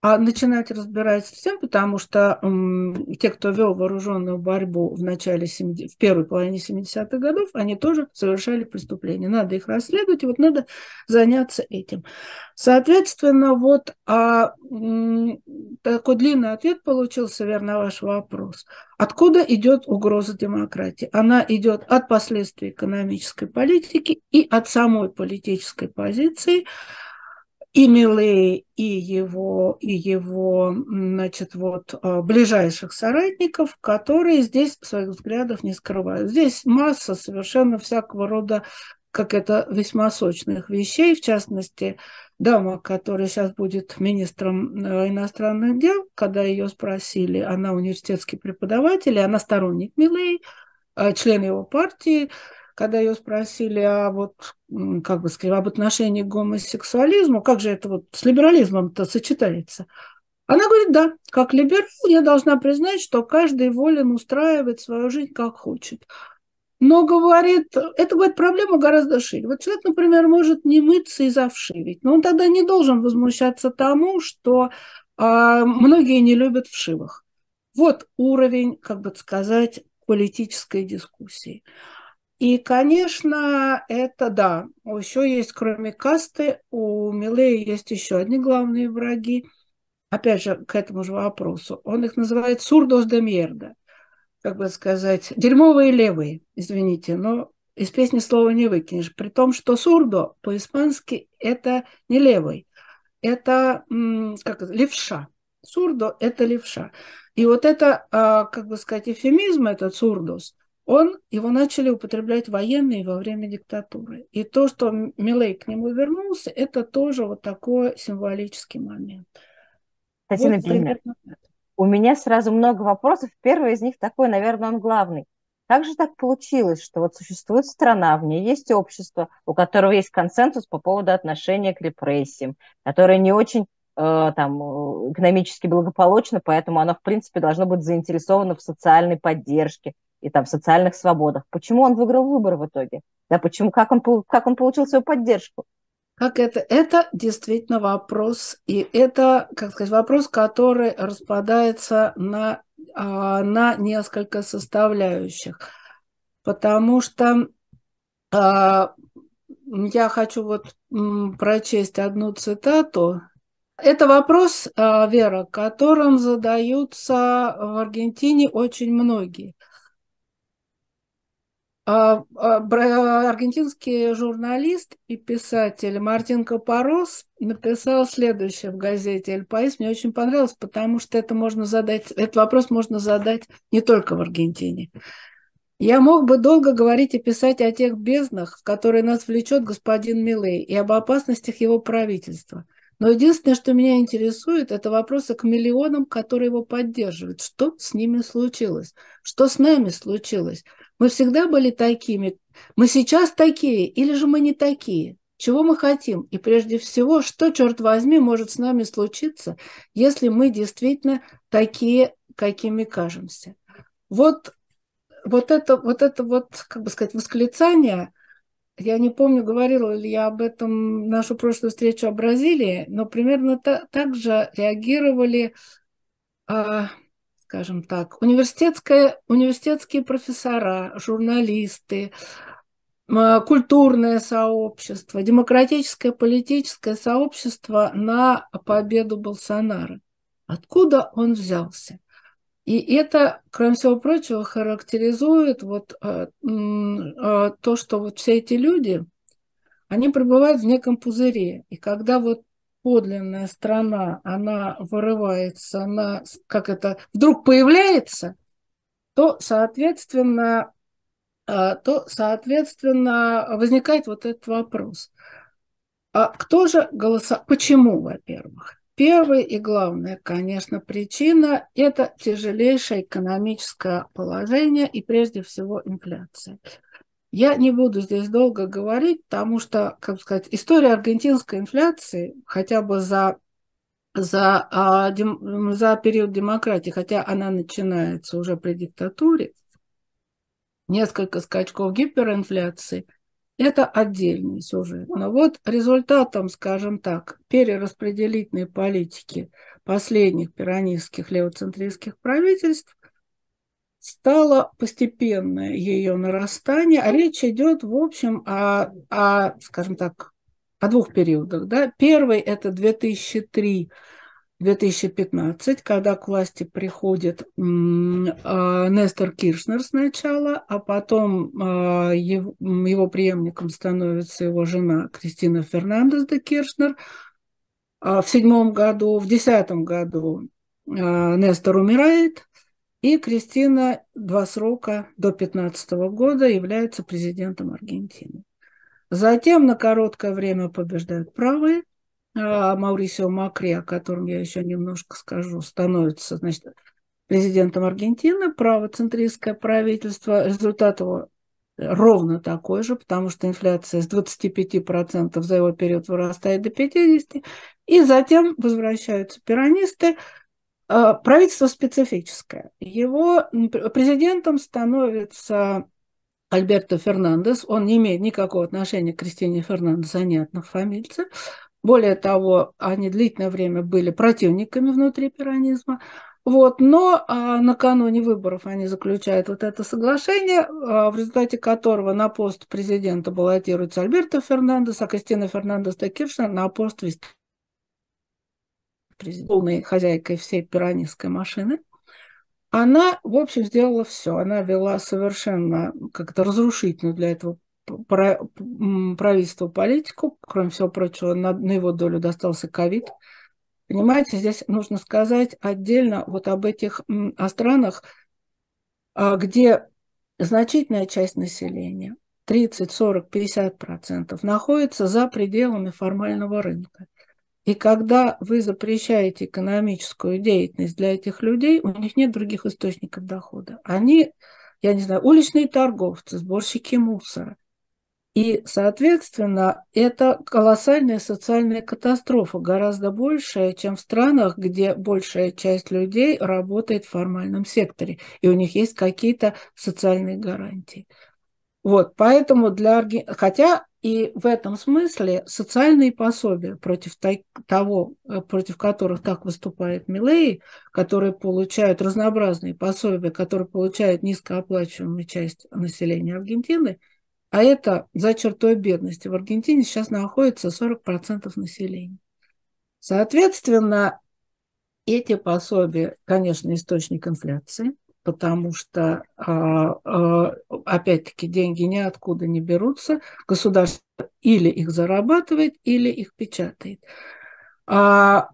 а начинать разбираться с потому что м, те, кто вел вооруженную борьбу в начале 70, в первой половине 70-х годов, они тоже совершали преступления. Надо их расследовать, и вот надо заняться этим. Соответственно, вот а, м, такой длинный ответ получился, верно, ваш вопрос. Откуда идет угроза демократии? Она идет от последствий экономической политики и от самой политической позиции, и Милей, и его, и его, значит, вот, а, ближайших соратников, которые здесь своих взглядов не скрывают. Здесь масса совершенно всякого рода, как это, весьма сочных вещей, в частности, дама, которая сейчас будет министром э, иностранных дел, когда ее спросили, она университетский преподаватель, она сторонник Милей, а, член его партии, когда ее спросили о вот, как бы сказать, об отношении к гомосексуализму, как же это вот с либерализмом-то сочетается? Она говорит, да, как либерал я должна признать, что каждый волен устраивать свою жизнь как хочет. Но говорит, это говорит, проблема гораздо шире. Вот человек, например, может не мыться и завшивить, но он тогда не должен возмущаться тому, что а, многие не любят вшивых. Вот уровень, как бы сказать, политической дискуссии. И, конечно, это да. Еще есть, кроме касты, у Милея есть еще одни главные враги. Опять же, к этому же вопросу. Он их называет сурдос де мерда. Как бы сказать, дерьмовые левые, извините, но из песни слова не выкинешь. При том, что сурдо по-испански это не левый, это как левша. Сурдо – это левша. И вот это, а, как бы сказать, эфемизм, этот сурдос – он, его начали употреблять военные во время диктатуры. И то, что Милей к нему вернулся, это тоже вот такой символический момент. Татьяна вот, примерно. у меня сразу много вопросов. Первый из них такой, наверное, он главный. Как же так получилось, что вот существует страна, в ней есть общество, у которого есть консенсус по поводу отношения к репрессиям, которое не очень э, там, экономически благополучно, поэтому оно, в принципе, должно быть заинтересовано в социальной поддержке, и там социальных свободах. Почему он выиграл выбор в итоге? Да, почему, как он, как он получил свою поддержку? Как это? Это действительно вопрос, и это, как сказать, вопрос, который распадается на, а, на несколько составляющих. Потому что а, я хочу вот прочесть одну цитату. Это вопрос, а, Вера, которым задаются в Аргентине очень многие. А, а, аргентинский журналист и писатель Мартин Капорос написал следующее в газете «Эль Паис». Мне очень понравилось, потому что это можно задать, этот вопрос можно задать не только в Аргентине. Я мог бы долго говорить и писать о тех безднах, в которые нас влечет господин Милей, и об опасностях его правительства. Но единственное, что меня интересует, это вопросы к миллионам, которые его поддерживают. Что с ними случилось? Что с нами случилось? Мы всегда были такими. Мы сейчас такие или же мы не такие? Чего мы хотим? И прежде всего, что, черт возьми, может с нами случиться, если мы действительно такие, какими кажемся? Вот, вот это, вот это вот, как бы сказать, восклицание, я не помню, говорила ли я об этом нашу прошлую встречу о Бразилии, но примерно та, так же реагировали а, скажем так, университетское, университетские профессора, журналисты, культурное сообщество, демократическое политическое сообщество на победу Болсонара. Откуда он взялся? И это, кроме всего прочего, характеризует вот, э, э, то, что вот все эти люди, они пребывают в неком пузыре. И когда вот подлинная страна, она вырывается, она, как это, вдруг появляется, то, соответственно, а, то, соответственно, возникает вот этот вопрос. А кто же голосовал? Почему, во-первых? Первая и главная, конечно, причина – это тяжелейшее экономическое положение и, прежде всего, инфляция. Я не буду здесь долго говорить, потому что, как сказать, история аргентинской инфляции хотя бы за, за, а, дем, за период демократии, хотя она начинается уже при диктатуре, несколько скачков гиперинфляции, это отдельный сюжет. Но вот результатом, скажем так, перераспределительной политики последних пиранистских левоцентристских правительств стало постепенное ее нарастание, а речь идет, в общем, о, о скажем так, о двух периодах. Да? Первый – это 2003 2015, когда к власти приходит а, Нестор Киршнер сначала, а потом а, его преемником становится его жена Кристина Фернандес де Киршнер. А в седьмом году, в десятом году Нестор умирает, и Кристина два срока до 15 года является президентом Аргентины. Затем на короткое время побеждают правые, а Маурисио Макри, о котором я еще немножко скажу, становится значит, президентом Аргентины, правоцентристское правительство. Результат его ровно такой же, потому что инфляция с 25% за его период вырастает до 50%, и затем возвращаются пиранисты. А, правительство специфическое. Его президентом становится Альберто Фернандес. Он не имеет никакого отношения к Кристине Фернандес, они однофамильцы. Более того, они длительное время были противниками внутри пиранизма. Вот, но а, накануне выборов они заключают вот это соглашение, а, в результате которого на пост президента баллотируется Альберто Фернандес, а Кристина Фернандес де Киршнер на пост полной хозяйкой всей пиранистской машины. Она, в общем, сделала все. Она вела совершенно как-то разрушительную для этого правительству политику. Кроме всего прочего, на, на его долю достался ковид. Понимаете, здесь нужно сказать отдельно вот об этих о странах, а, где значительная часть населения, 30, 40, 50 процентов, находится за пределами формального рынка. И когда вы запрещаете экономическую деятельность для этих людей, у них нет других источников дохода. Они, я не знаю, уличные торговцы, сборщики мусора – и, соответственно, это колоссальная социальная катастрофа, гораздо большая, чем в странах, где большая часть людей работает в формальном секторе, и у них есть какие-то социальные гарантии. Вот, поэтому для хотя и в этом смысле социальные пособия против того, э, против которых так выступает Милей, которые получают разнообразные пособия, которые получают низкооплачиваемую часть населения Аргентины – а это за чертой бедности. В Аргентине сейчас находится 40% населения. Соответственно, эти пособия, конечно, источник инфляции, потому что, а, а, опять-таки, деньги ниоткуда не берутся. Государство или их зарабатывает, или их печатает. А,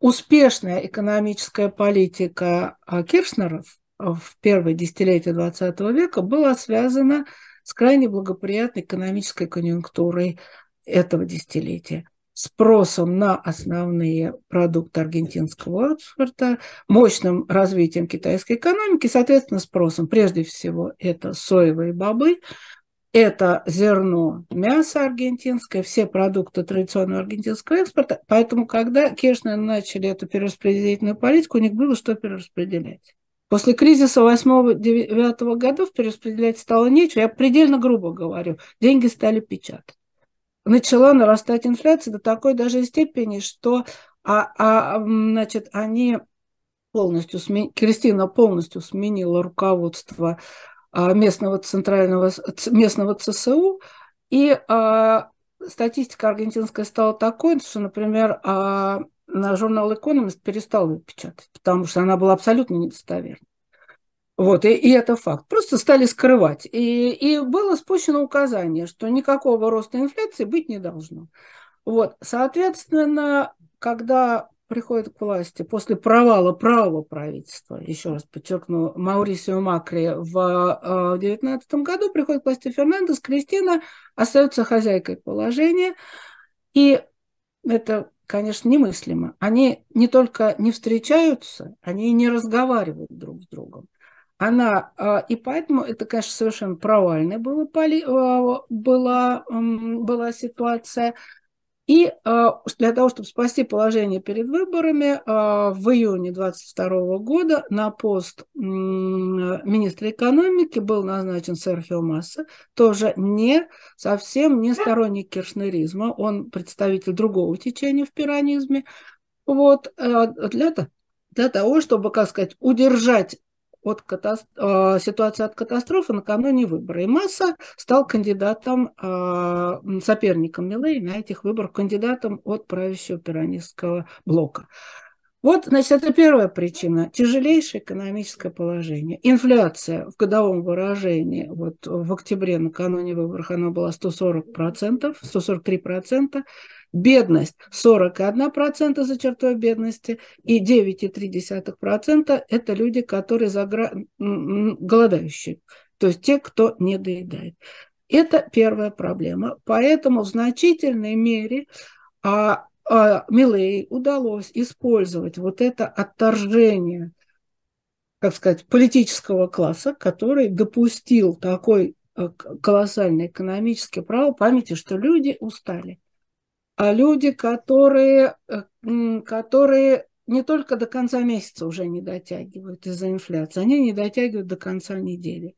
успешная экономическая политика Киршнеров в первое десятилетие XX века была связана с крайне благоприятной экономической конъюнктурой этого десятилетия спросом на основные продукты аргентинского экспорта, мощным развитием китайской экономики, соответственно, спросом прежде всего это соевые бобы, это зерно, мясо аргентинское, все продукты традиционного аргентинского экспорта. Поэтому, когда Кешны начали эту перераспределительную политику, у них было что перераспределять. После кризиса 8-9 годов перераспределять стало нечего. Я предельно грубо говорю. Деньги стали печатать. Начала нарастать инфляция до такой даже степени, что а, а, значит, они полностью, смен... Кристина полностью сменила руководство а, местного центрального, местного ЦСУ, и а, статистика аргентинская стала такой, что, например, а, на журнал Economist перестал ее печатать, потому что она была абсолютно недостоверна. Вот, и, и это факт. Просто стали скрывать. И, и было спущено указание, что никакого роста инфляции быть не должно. Вот, соответственно, когда приходит к власти после провала правого правительства, еще раз подчеркну, Маурисио Макри в 2019 э, году приходит к власти Фернандес, Кристина остается хозяйкой положения, и это конечно, немыслимо. Они не только не встречаются, они и не разговаривают друг с другом. Она, а, и поэтому это, конечно, совершенно провальная была, а, была, была ситуация. И а, для того, чтобы спасти положение перед выборами, в июне 2022 года на пост министра экономики был назначен Серхио Масса, тоже не совсем не сторонник киршнеризма, он представитель другого течения в пиранизме, вот, для, для того, чтобы, как сказать, удержать от катастро... ситуации от катастрофы накануне выбора. И Масса стал кандидатом, соперником Милей на этих выборах, кандидатом от правящего пиранистского блока. Вот, значит, это первая причина. Тяжелейшее экономическое положение. Инфляция в годовом выражении, вот в октябре накануне выборов она была 140%, 143%. Бедность 41% за чертой бедности и 9,3% это люди, которые за гра... голодающие, то есть те, кто не доедает. Это первая проблема. Поэтому в значительной мере а, а, Милей удалось использовать вот это отторжение, как сказать, политического класса, который допустил такой э, колоссальный экономический право памяти, что люди устали. А люди, которые, э, которые не только до конца месяца уже не дотягивают из-за инфляции, они не дотягивают до конца недели.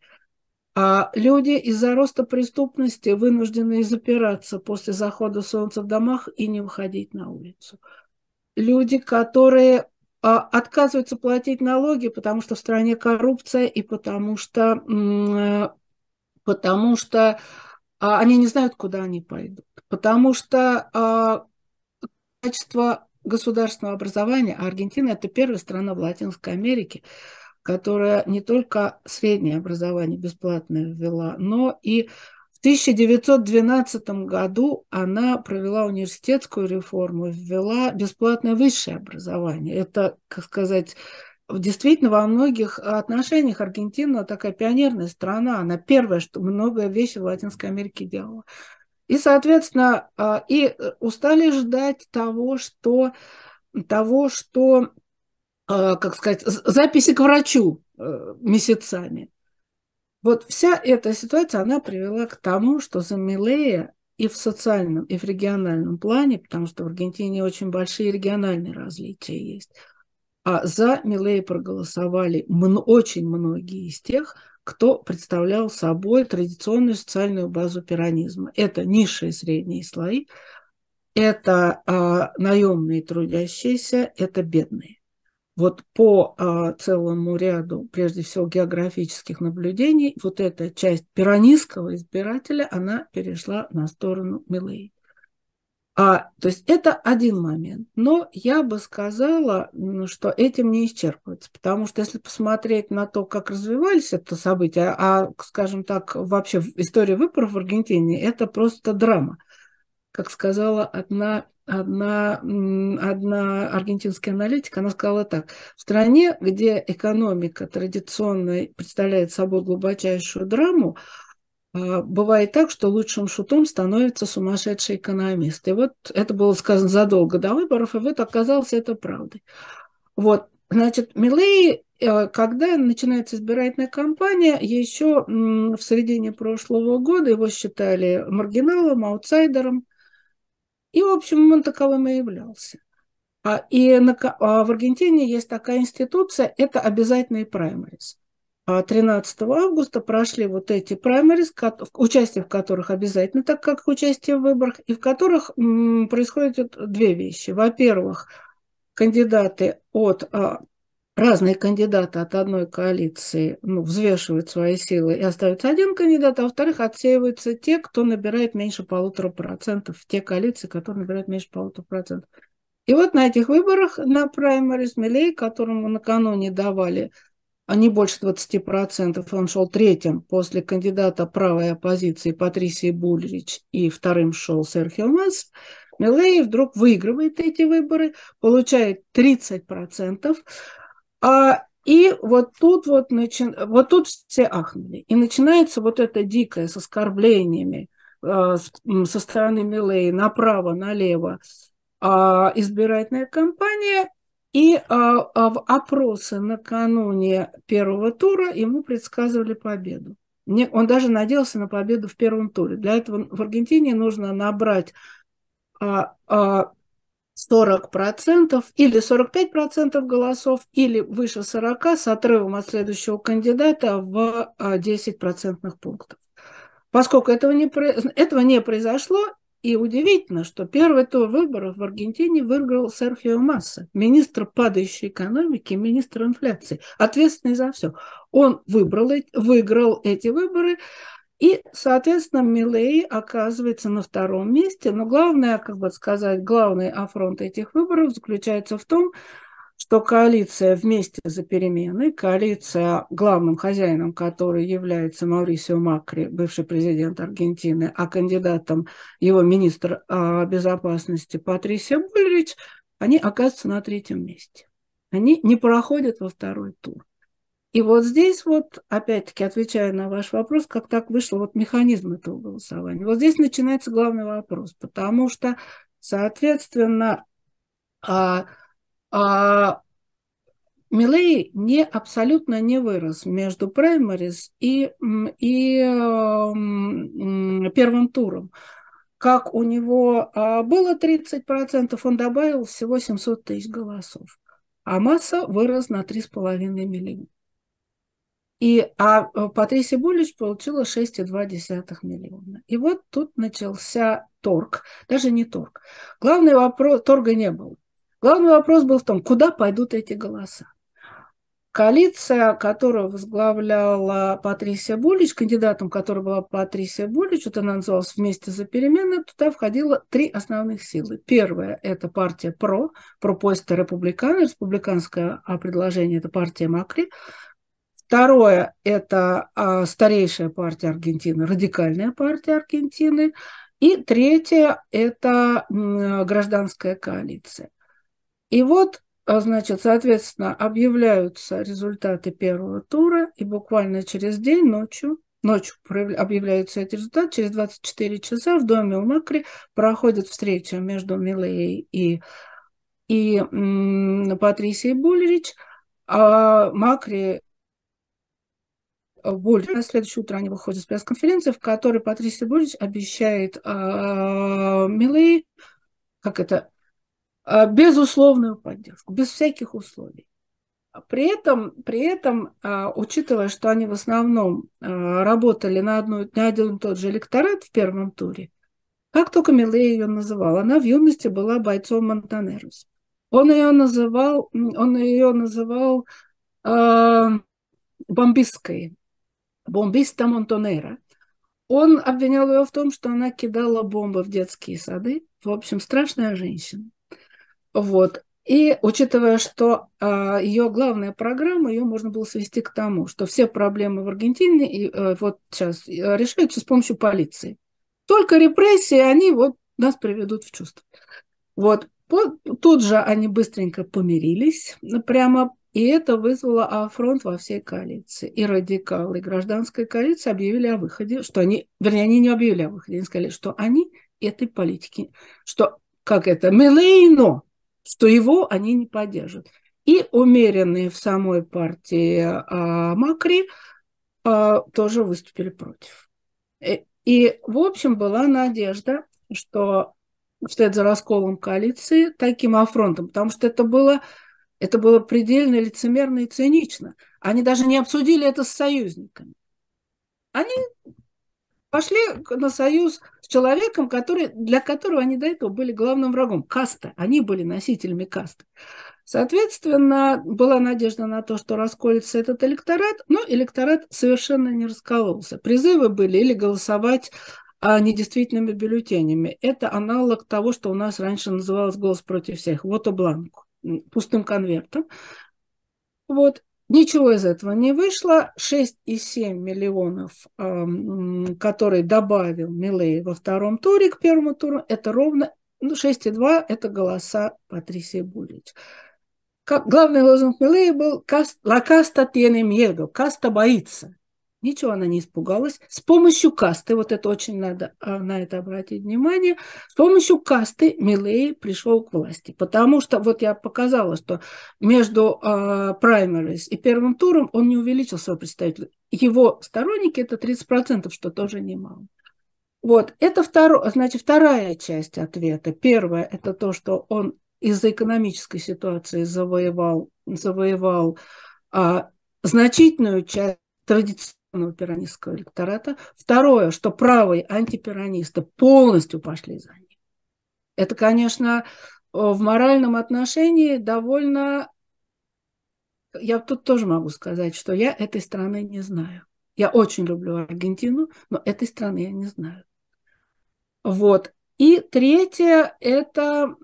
А люди из-за роста преступности вынуждены запираться после захода солнца в домах и не выходить на улицу. Люди, которые а, отказываются платить налоги, потому что в стране коррупция и потому что, э, потому что они не знают, куда они пойдут. Потому что а, качество государственного образования, а Аргентина – это первая страна в Латинской Америке, которая не только среднее образование бесплатное ввела, но и в 1912 году она провела университетскую реформу, ввела бесплатное высшее образование. Это, как сказать, действительно во многих отношениях Аргентина такая пионерная страна. Она первая, что много вещей в Латинской Америке делала. И, соответственно, а, и устали ждать того, что, того, что а, как сказать, записи к врачу э, месяцами. Вот вся эта ситуация, она привела к тому, что за Милея и в социальном, и в региональном плане, потому что в Аргентине очень большие региональные различия есть, а за Милея проголосовали очень многие из тех, кто представлял собой традиционную социальную базу пиранизма. Это низшие средние слои, это а, наемные трудящиеся, это бедные. Вот по а, целому ряду, прежде всего, географических наблюдений, вот эта часть пиранистского избирателя, она перешла на сторону Милей. А, то есть это один момент. Но я бы сказала, что этим не исчерпывается, потому что если посмотреть на то, как развивались это события, а, скажем так, вообще история выборов в Аргентине, это просто драма. Как сказала одна одна, одна аргентинская аналитика, она сказала так, в стране, где экономика традиционно представляет собой глубочайшую драму, бывает так, что лучшим шутом становится сумасшедший экономист. И вот это было сказано задолго до выборов, и вот оказалось это правдой. Вот, значит, Милей, э, когда начинается избирательная кампания, еще в середине прошлого года его считали маргиналом, аутсайдером, и, в общем, он таковым и являлся. А, и а в Аргентине есть такая институция, это обязательные праймарис. 13 августа прошли вот эти праймарис, участие в которых обязательно, так как участие в выборах, и в которых происходят две вещи. Во-первых, кандидаты от а, разные кандидаты от одной коалиции ну, взвешивают свои силы и остается один кандидат, а во-вторых, отсеиваются те, кто набирает меньше полутора процентов, те коалиции, которые набирают меньше полутора процентов. И вот на этих выборах на праймарис Милей, которому накануне давали а не больше 20%, он шел третьим после кандидата правой оппозиции Патрисии Бульрич, и вторым шел Серхио Масс, Милей вдруг выигрывает эти выборы, получает 30%, а, и вот тут вот, начи... вот тут все ахнули. И начинается вот это дикое с оскорблениями э, со стороны Милей направо, налево э, избирательная кампания. И э, в опросы накануне первого тура ему предсказывали победу. Он даже надеялся на победу в первом туре. Для этого в Аргентине нужно набрать 40% или 45% голосов, или выше 40% с отрывом от следующего кандидата в 10 а, процентных пунктов. Поскольку этого не, этого не произошло, И удивительно, что первый тур выборов в Аргентине выиграл Серхио Масса, министр падающей экономики, министр инфляции, ответственный за все. Он выбрал, выиграл эти выборы, и, соответственно, Милей оказывается на втором месте. Но главное, как бы сказать, главный афронт этих выборов заключается в том, что коалиция «Вместе за перемены», коалиция, главным хозяином которой является Маурисио Макри, бывший президент Аргентины, а кандидатом его министр а, безопасности Патрисия Бульрич, они оказываются на третьем месте. Они не проходят во второй тур. И вот здесь вот, опять-таки, отвечая на ваш вопрос, как так вышло вот механизм этого голосования. Вот здесь начинается главный вопрос, потому что, соответственно, а, а Милей не, абсолютно не вырос между праймарис и, и первым туром. Как у него э, было 30%, он добавил всего 700 тысяч голосов, а масса вырос на 3,5 миллиона. И, а э, Патрисия Булич получила 6,2 миллиона. И вот тут начался торг, даже не торг. Главный вопрос, торга не было. Главный вопрос был в том, куда пойдут эти голоса. Коалиция, которую возглавляла Патрисия Булич, кандидатом которой была Патрисия Булич, вот она называлась «Вместе за перемены», туда входило три основных силы. Первая – это партия ПРО, пропоста республикана, республиканское предложение – это партия Макри. Второе – это а, старейшая партия Аргентины, радикальная партия Аргентины. И третье – это гражданская коалиция. И вот, а, значит, соответственно, объявляются результаты первого тура, и буквально через день, ночью, ночью объявляются эти результаты, через 24 часа в доме у Макри проходит встреча между Милеей и, и Патрисией Буллерич. А Макри более на следующее утро они выходят с пресс-конференции, в которой Патрисия Булич обещает э, Милей, как это, безусловную поддержку, без всяких условий. При этом, при этом э, учитывая, что они в основном э, работали на, одну, на один и тот же электорат в первом туре, как только Милей ее называл, она в юности была бойцом Монтанерос. Он ее называл, он ее называл э, бомбистской, бомбиста Монтонера. Он обвинял ее в том, что она кидала бомбы в детские сады. В общем, страшная женщина. Вот. И учитывая, что э, ее главная программа, ее можно было свести к тому, что все проблемы в Аргентине и, э, вот сейчас э, решаются с помощью полиции. Только репрессии, они вот нас приведут в чувство. Вот. Тут же они быстренько помирились, прямо и это вызвало афронт во всей коалиции. И радикалы, и гражданская объявили о выходе, что они, вернее, они не объявили о выходе, они сказали, что они этой политики, что, как это, Мелейно, что его они не поддержат. И умеренные в самой партии а, Макри а, тоже выступили против. И, э, и, в общем, была надежда, что вслед за расколом коалиции таким афронтом, потому что это было это было предельно лицемерно и цинично. Они даже не обсудили это с союзниками. Они пошли на союз с человеком, который, для которого они до этого были главным врагом. Каста. Они были носителями касты. Соответственно, была надежда на то, что расколется этот электорат, но электорат совершенно не раскололся. Призывы были или голосовать а недействительными бюллетенями. Это аналог того, что у нас раньше называлось «голос против всех», вот бланку пустым конвертом. Вот. Ничего из этого не вышло. 6,7 миллионов, которые добавил Милей во втором туре к первому туру, это ровно ну, 6,2 – это голоса Патрисии Булич. Как, главный лозунг Милея был «La casta tiene miedo», «Каста боится». Ничего она не испугалась. С помощью касты, вот это очень надо а, на это обратить внимание, с помощью касты Милей пришел к власти. Потому что, вот я показала, что между праймерис и первым туром он не увеличил свой представитель. Его сторонники это 30%, что тоже немало. Вот, это второ, значит, вторая часть ответа. Первое – это то, что он из-за экономической ситуации завоевал, завоевал а, значительную часть традиционных активного пиранистского электората. Второе, что правые антипиранисты полностью пошли за ним. Это, конечно, в моральном отношении довольно... Я тут тоже могу сказать, что я этой страны не знаю. Я очень люблю Аргентину, но этой страны я не знаю. Вот. И третье, это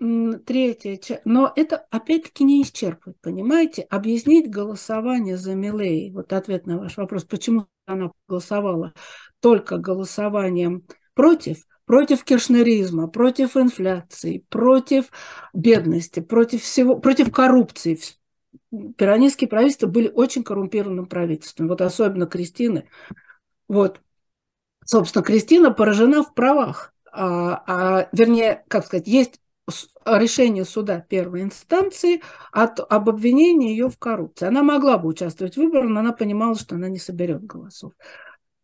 третье, но это опять-таки не исчерпывает, понимаете? Объяснить голосование за Милей, вот ответ на ваш вопрос, почему она голосовала только голосованием против, против киршнеризма, против инфляции, против бедности, против всего, против коррупции. Пиранистские правительства были очень коррумпированным правительством, вот особенно Кристины. Вот, собственно, Кристина поражена в правах а, а, вернее, как сказать, есть решение суда первой инстанции от, об обвинении ее в коррупции. Она могла бы участвовать в выборах, но она понимала, что она не соберет голосов.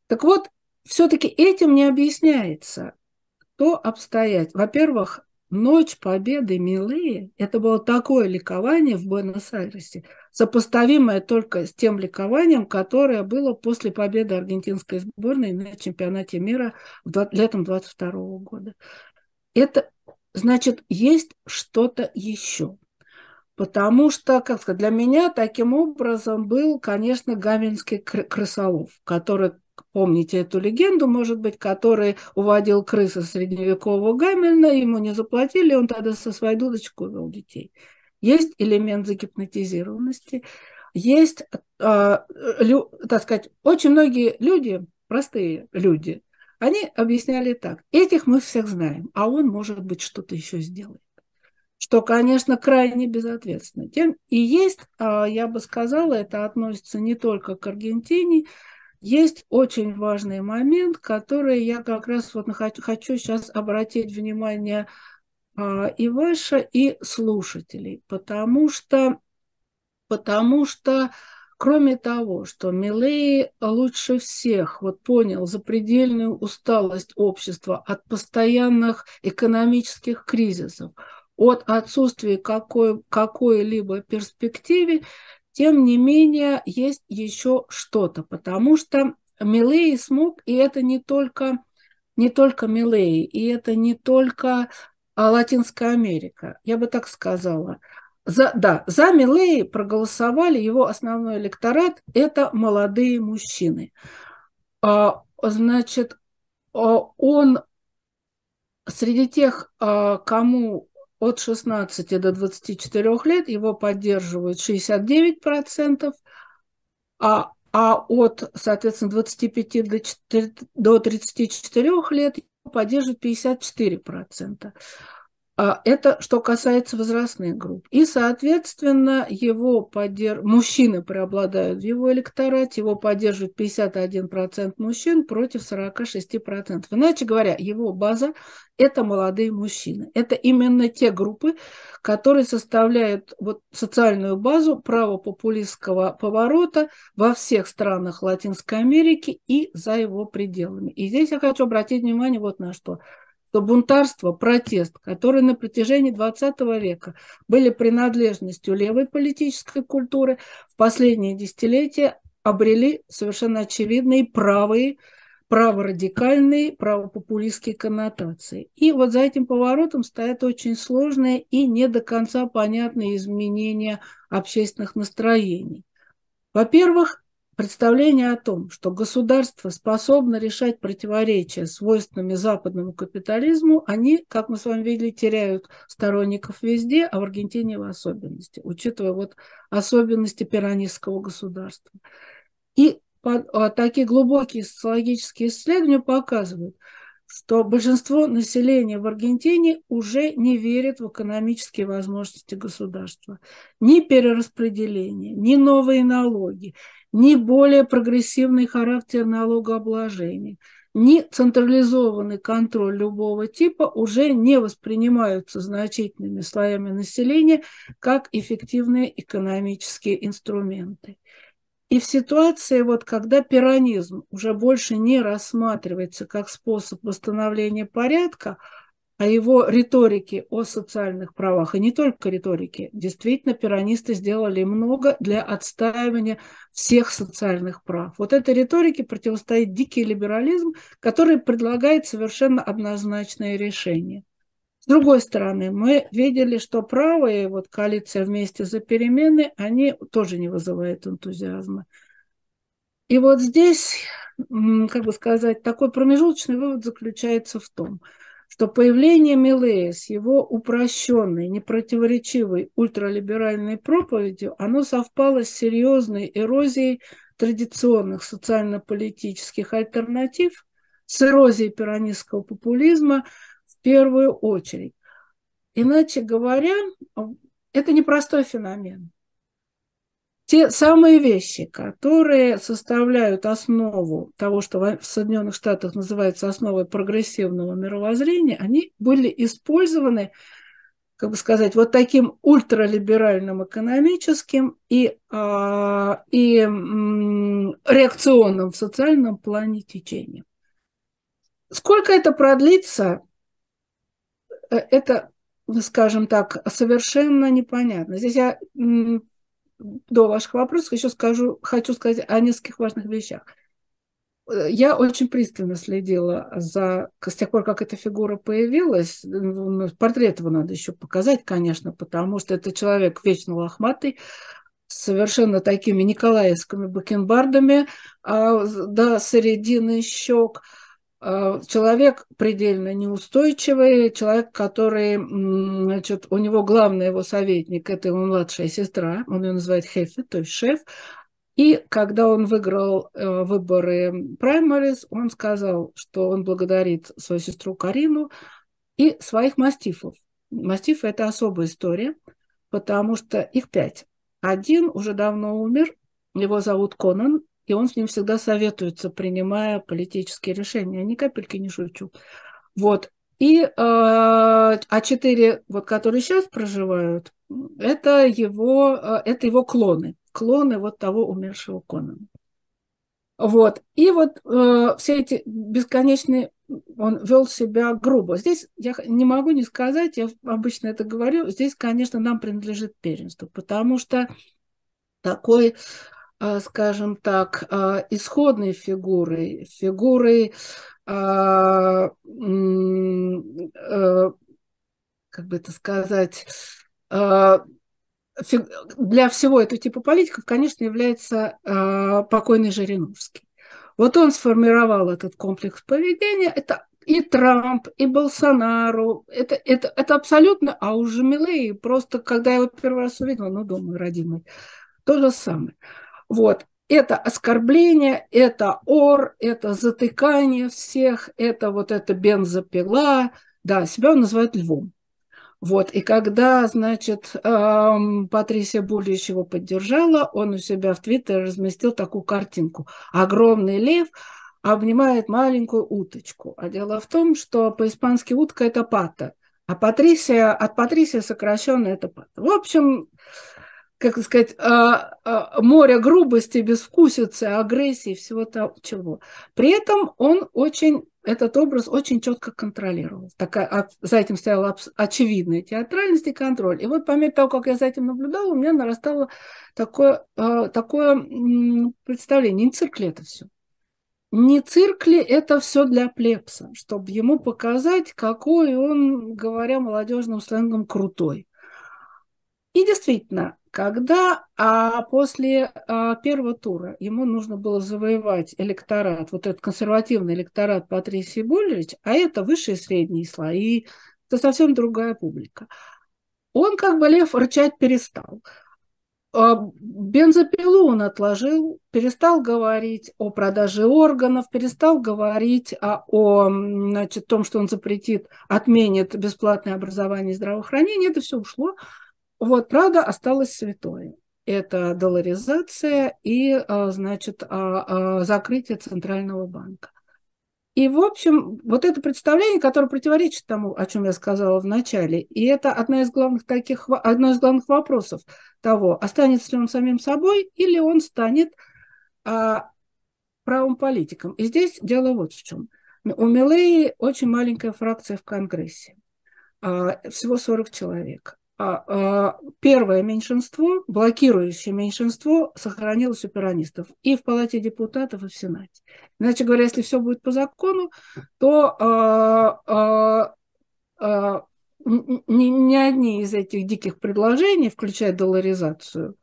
Так вот, все-таки этим не объясняется то обстоятельство. Во-первых, Ночь Победы Милые – это было такое ликование в Буэнос-Айресе, сопоставимое только с тем ликованием, которое было после победы аргентинской сборной на чемпионате мира летом 22 года. Это значит, есть что-то еще. Потому что, как сказать, для меня таким образом был, конечно, Гамельнский крысолов, который помните эту легенду, может быть, который уводил крысы средневекового Гамельна, ему не заплатили, он тогда со своей дудочкой увел детей. Есть элемент загипнотизированности, есть, э, лю, так сказать, очень многие люди, простые люди, они объясняли так, этих мы всех знаем, а он, может быть, что-то еще сделает что, конечно, крайне безответственно. Тем и есть, я бы сказала, это относится не только к Аргентине, есть очень важный момент, который я как раз вот хочу сейчас обратить внимание а, и ваше, и слушателей, потому что, потому что Кроме того, что Милей лучше всех вот понял запредельную усталость общества от постоянных экономических кризисов, от отсутствия какой, какой-либо перспективы, тем не менее, есть еще что-то, потому что Милей смог, и это не только, не только Милей, и это не только а, Латинская Америка, я бы так сказала. За, да, за Милей проголосовали его основной электорат – это молодые мужчины. А, значит, а, он среди тех, кому от 16 до 24 лет его поддерживают 69%, а, а от, соответственно, 25 до, 4, до 34 лет его поддерживают 54%. А, это что касается возрастных групп. И, соответственно, его поддерж... мужчины преобладают в его электорате, его поддерживает 51% мужчин против 46%. Иначе говоря, его база – это молодые мужчины. Это именно те группы, которые составляют вот социальную базу правопопулистского поворота во всех странах Латинской Америки и за его пределами. И здесь я хочу обратить внимание вот на что – что бунтарство, протест, которые на протяжении XX века были принадлежностью левой политической культуры, в последние десятилетия обрели совершенно очевидные правые, праворадикальные, правопопулистские коннотации. И вот за этим поворотом стоят очень сложные и не до конца понятные изменения общественных настроений. Во-первых, Представление о том, что государство способно решать противоречия свойственными западному капитализму, они, как мы с вами видели, теряют сторонников везде, а в Аргентине в особенности, учитывая вот особенности пиранистского государства. И а, такие глубокие социологические исследования показывают, что большинство населения в Аргентине уже не верит в экономические возможности государства. Ни перераспределение, ни новые налоги, ни более прогрессивный характер налогообложения, ни централизованный контроль любого типа уже не воспринимаются значительными слоями населения как эффективные экономические инструменты. И в ситуации, вот, когда пиранизм уже больше не рассматривается как способ восстановления порядка, о его риторике о социальных правах, и не только риторике. Действительно, пиранисты сделали много для отстаивания всех социальных прав. Вот этой риторике противостоит дикий либерализм, который предлагает совершенно однозначное решение. С другой стороны, мы видели, что правые, вот коалиция вместе за перемены, они тоже не вызывают энтузиазма. И вот здесь, как бы сказать, такой промежуточный вывод заключается в том, что появление Милея с его упрощенной, непротиворечивой ультралиберальной проповедью, оно совпало с серьезной эрозией традиционных социально-политических альтернатив, с эрозией пиранистского популизма – в первую очередь. Иначе говоря, это непростой феномен. Те самые вещи, которые составляют основу того, что в Соединенных Штатах называется основой прогрессивного мировоззрения, они были использованы, как бы сказать, вот таким ультралиберальным экономическим и, а, и реакционным в социальном плане течением. Сколько это продлится, Э, это, скажем так, совершенно непонятно. Здесь я до ваших вопросов еще скажу, хочу сказать о нескольких важных вещах. Э, я очень пристально следила за, с тех пор, как эта фигура появилась. Ну, портрет его надо еще показать, конечно, потому что это человек вечно лохматый, совершенно такими николаевскими бакенбардами а, до середины щек – Э, человек предельно неустойчивый, человек, который, значит, у него главный его советник, это его младшая сестра, он ее называет Хефи, то есть шеф, и когда он выиграл э, выборы праймарис, он сказал, что он благодарит свою сестру Карину и своих мастифов. Мастифы – это особая история, потому что их пять. Один уже давно умер, его зовут Конан, и он с ним всегда советуется, принимая политические решения. Я ни капельки не шучу. Вот. И э, а четыре, вот, которые сейчас проживают, это его, э, это его клоны. Клоны вот того умершего Конана. Вот. И вот э, все эти бесконечные... Он вел себя грубо. Здесь я не могу не сказать, я обычно это говорю, здесь, конечно, нам принадлежит первенство, потому что такой скажем так, а, исходной фигурой, фигурой, а, как бы это сказать, для всего этого типа политиков, конечно, является покойный Жириновский. Вот он сформировал этот комплекс поведения. Это и Трамп, и Болсонару. Это, это, это абсолютно... А уже Милей, просто когда я его первый раз увидела, ну, думаю, родимый, то же самое. Вот. Это оскорбление, это ор, это затыкание всех, это вот эта бензопила. Да, себя он называет львом. Вот, и когда, значит, эм, Патрисия Булич его поддержала, он у себя в Твиттере разместил такую картинку. Огромный лев обнимает маленькую уточку. А дело в том, что по-испански утка – это пата, а Патрисия, от Патрисия сокращенно это пата. В общем, как сказать, а, а, море грубости, безвкусицы, агрессии, всего того, чего. При этом он очень, этот образ очень четко контролировал. Такая, а, за этим стояла очевидная театральность и контроль. И вот по мере того, как я за этим наблюдала, у меня нарастало такое, такое представление. Не цирк ли это все? Не цирк ли это все для плебса, чтобы ему показать, какой он, говоря молодежным сленгом, крутой. И действительно, когда а после а, первого тура ему нужно было завоевать электорат, вот этот консервативный электорат Патрисии Буллерич, а это высшие и средние слои, это совсем другая публика. Он как бы лев рычать перестал. А, бензопилу он отложил, перестал говорить о продаже органов, перестал говорить о, о значит, том, что он запретит, отменит бесплатное образование и здравоохранение. Это все ушло. Вот, правда, осталось святое. Это долларизация и, а, значит, а, а, закрытие Центрального банка. И, в общем, вот это представление, которое противоречит тому, о чем я сказала в начале, и это одна из главных таких, одно из главных вопросов того, останется ли он самим собой или он станет а, правым политиком. И здесь дело вот в чем. У Милеи очень маленькая фракция в Конгрессе. всего 40 человек. Первое меньшинство, блокирующее меньшинство, сохранилось у пиранистов и в Палате депутатов, и в Сенате. Иначе говоря, если все будет по закону, то ни, ни одни из этих диких предложений, включая долларизацию,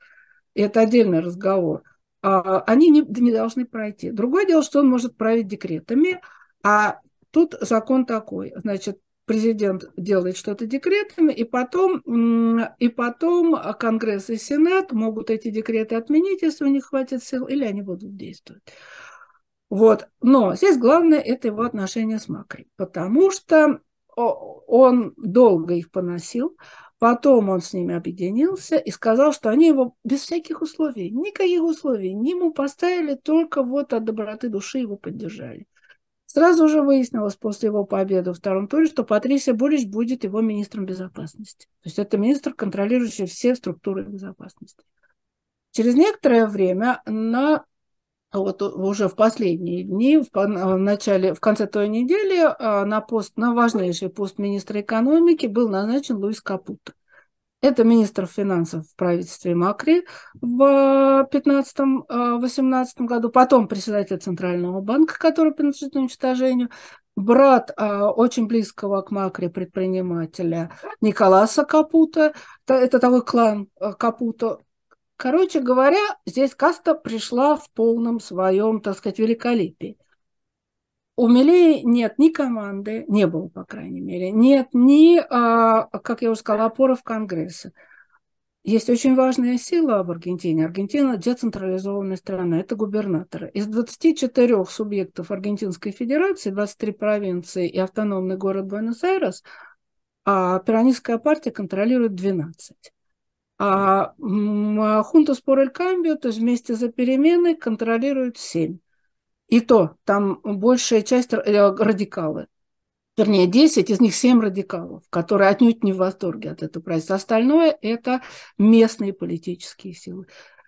это отдельный разговор, а, они не, не должны пройти. Другое дело, что он может править декретами, а тут закон такой, значит, президент делает что-то декретами, и потом, и потом Конгресс и Сенат могут эти декреты отменить, если у них хватит сил, или они будут действовать. Вот. Но здесь главное – это его отношение с Макри, потому что он долго их поносил, потом он с ними объединился и сказал, что они его без всяких условий, никаких условий, не ему поставили, только вот от доброты души его поддержали. Сразу же выяснилось после его победы во втором туре, что Патрисия Булич будет его министром безопасности. То есть это министр, контролирующий все структуры безопасности. Через некоторое время на вот уже в последние дни, в, в начале, в конце той недели а, на пост, на важнейший пост министра экономики был назначен Луис Капуто. Это министр финансов в правительстве Макри в 2015-2018 году, потом председатель Центрального банка, который принадлежит уничтожению, брат а, очень близкого к Макри предпринимателя Николаса Капута, это, такой клан Капута, Короче говоря, здесь каста пришла в полном своем, так сказать, великолепии. У Милей нет ни команды, не было, по крайней мере, нет ни, а, как я уже сказала, опоров Конгресса. Есть очень важная сила в Аргентине. Аргентина – децентрализованная страна, это губернаторы. Из 24 субъектов Аргентинской Федерации, 23 провинции и автономный город Буэнос-Айрес, а пиранистская партия контролирует 12. А Хунтас por el cambio, то есть вместе за переменой, контролирует семь. И то, там большая часть э, радикалы. Вернее, 10, из них 7 радикалов, которые отнюдь не в восторге от этого правительства. Остальное – это местные политические силы.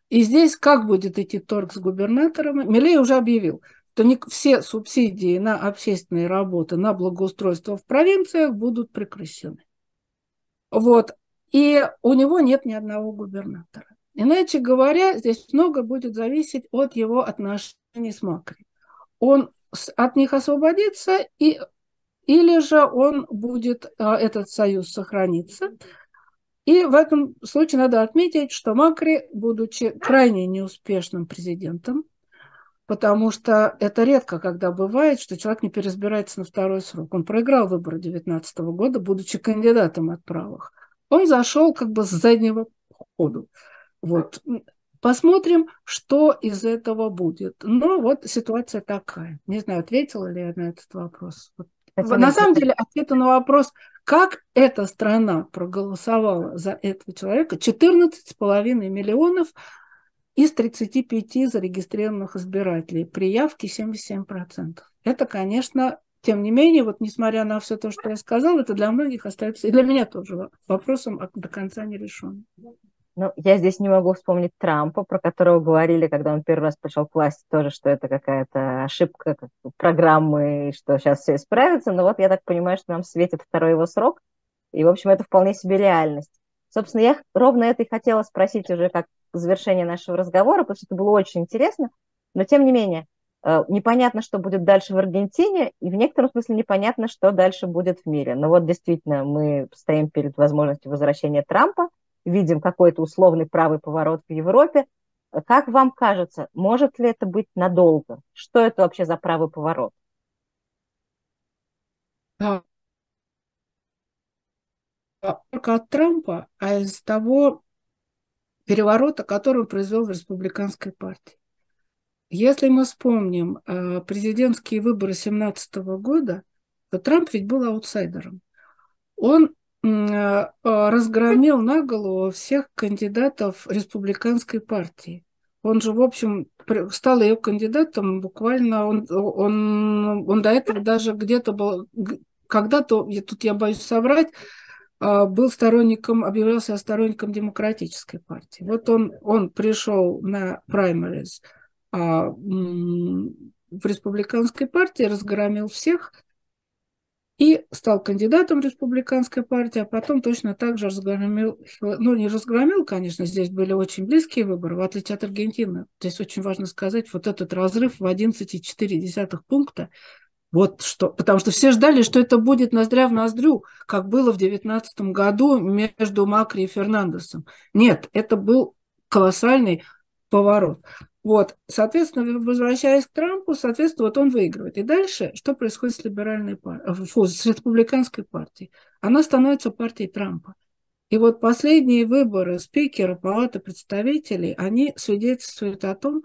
И здесь как будет идти торг с губернаторами? Милей уже объявил, что все субсидии на общественные работы, на благоустройство в провинциях будут прекращены. Вот. И у него нет ни одного губернатора. Иначе говоря, здесь много будет зависеть от его отношений с Макри. Он от них освободится, и, или же он будет, а, этот союз сохраниться. И в этом случае надо отметить, что Макри, будучи крайне неуспешным президентом, потому что это редко, когда бывает, что человек не переизбирается на второй срок. Он проиграл выборы 2019 года, будучи кандидатом от правых он зашел как бы с заднего ходу. Вот. Посмотрим, что из этого будет. Ну, вот ситуация такая. Не знаю, ответила ли я на этот вопрос. Вот. На самом деле, ответа на вопрос, как эта страна проголосовала за этого человека, 14,5 миллионов из 35 зарегистрированных избирателей, при явке 77%. Это, конечно, тем не менее, вот несмотря на все то, что я сказала, это для многих остается, и для меня тоже, вопросом до конца не решен. Ну, я здесь не могу вспомнить Трампа, про которого говорили, когда он первый раз пришел к власти, тоже, что это какая-то ошибка как программы, что сейчас все исправится. Но вот я так понимаю, что нам светит второй его срок, и, в общем, это вполне себе реальность. Собственно, я ровно это и хотела спросить уже как завершение нашего разговора, потому что это было очень интересно. Но, тем не менее, Э, непонятно, что будет дальше в Аргентине, и в некотором смысле непонятно, что дальше будет в мире. Но вот действительно мы стоим перед возможностью возвращения Трампа, видим какой-то условный правый поворот в Европе. Как вам кажется, может ли это быть надолго? Что это вообще за правый поворот? Только от Трампа, а из того переворота, который он произвел в республиканской партии. Если мы вспомним э, президентские выборы 2017 года, то Трамп ведь был аутсайдером. Он разгромил на голову всех кандидатов республиканской партии. Он же, в общем, стал ее кандидатом буквально, он, он, он до этого даже где-то был, когда-то, тут я боюсь соврать, э, был сторонником, объявлялся сторонником демократической партии. Вот он, он пришел на праймерис – а, в республиканской партии разгромил всех. И стал кандидатом республиканской партии, а потом точно так же разгромил, ну не разгромил, конечно, здесь были очень близкие выборы, в отличие от Аргентины. Здесь очень важно сказать, вот этот разрыв в 11,4 пункта, вот что, потому что все ждали, что это будет ноздря в ноздрю, как было в 2019 году между Макри и Фернандесом. Нет, это был колоссальный поворот. Вот, соответственно, возвращаясь к Трампу, соответственно, вот он выигрывает. И дальше, что происходит с либеральной партией, э, с республиканской партией? Она становится партией Трампа. И вот последние выборы спикера Палаты представителей, они свидетельствуют о том,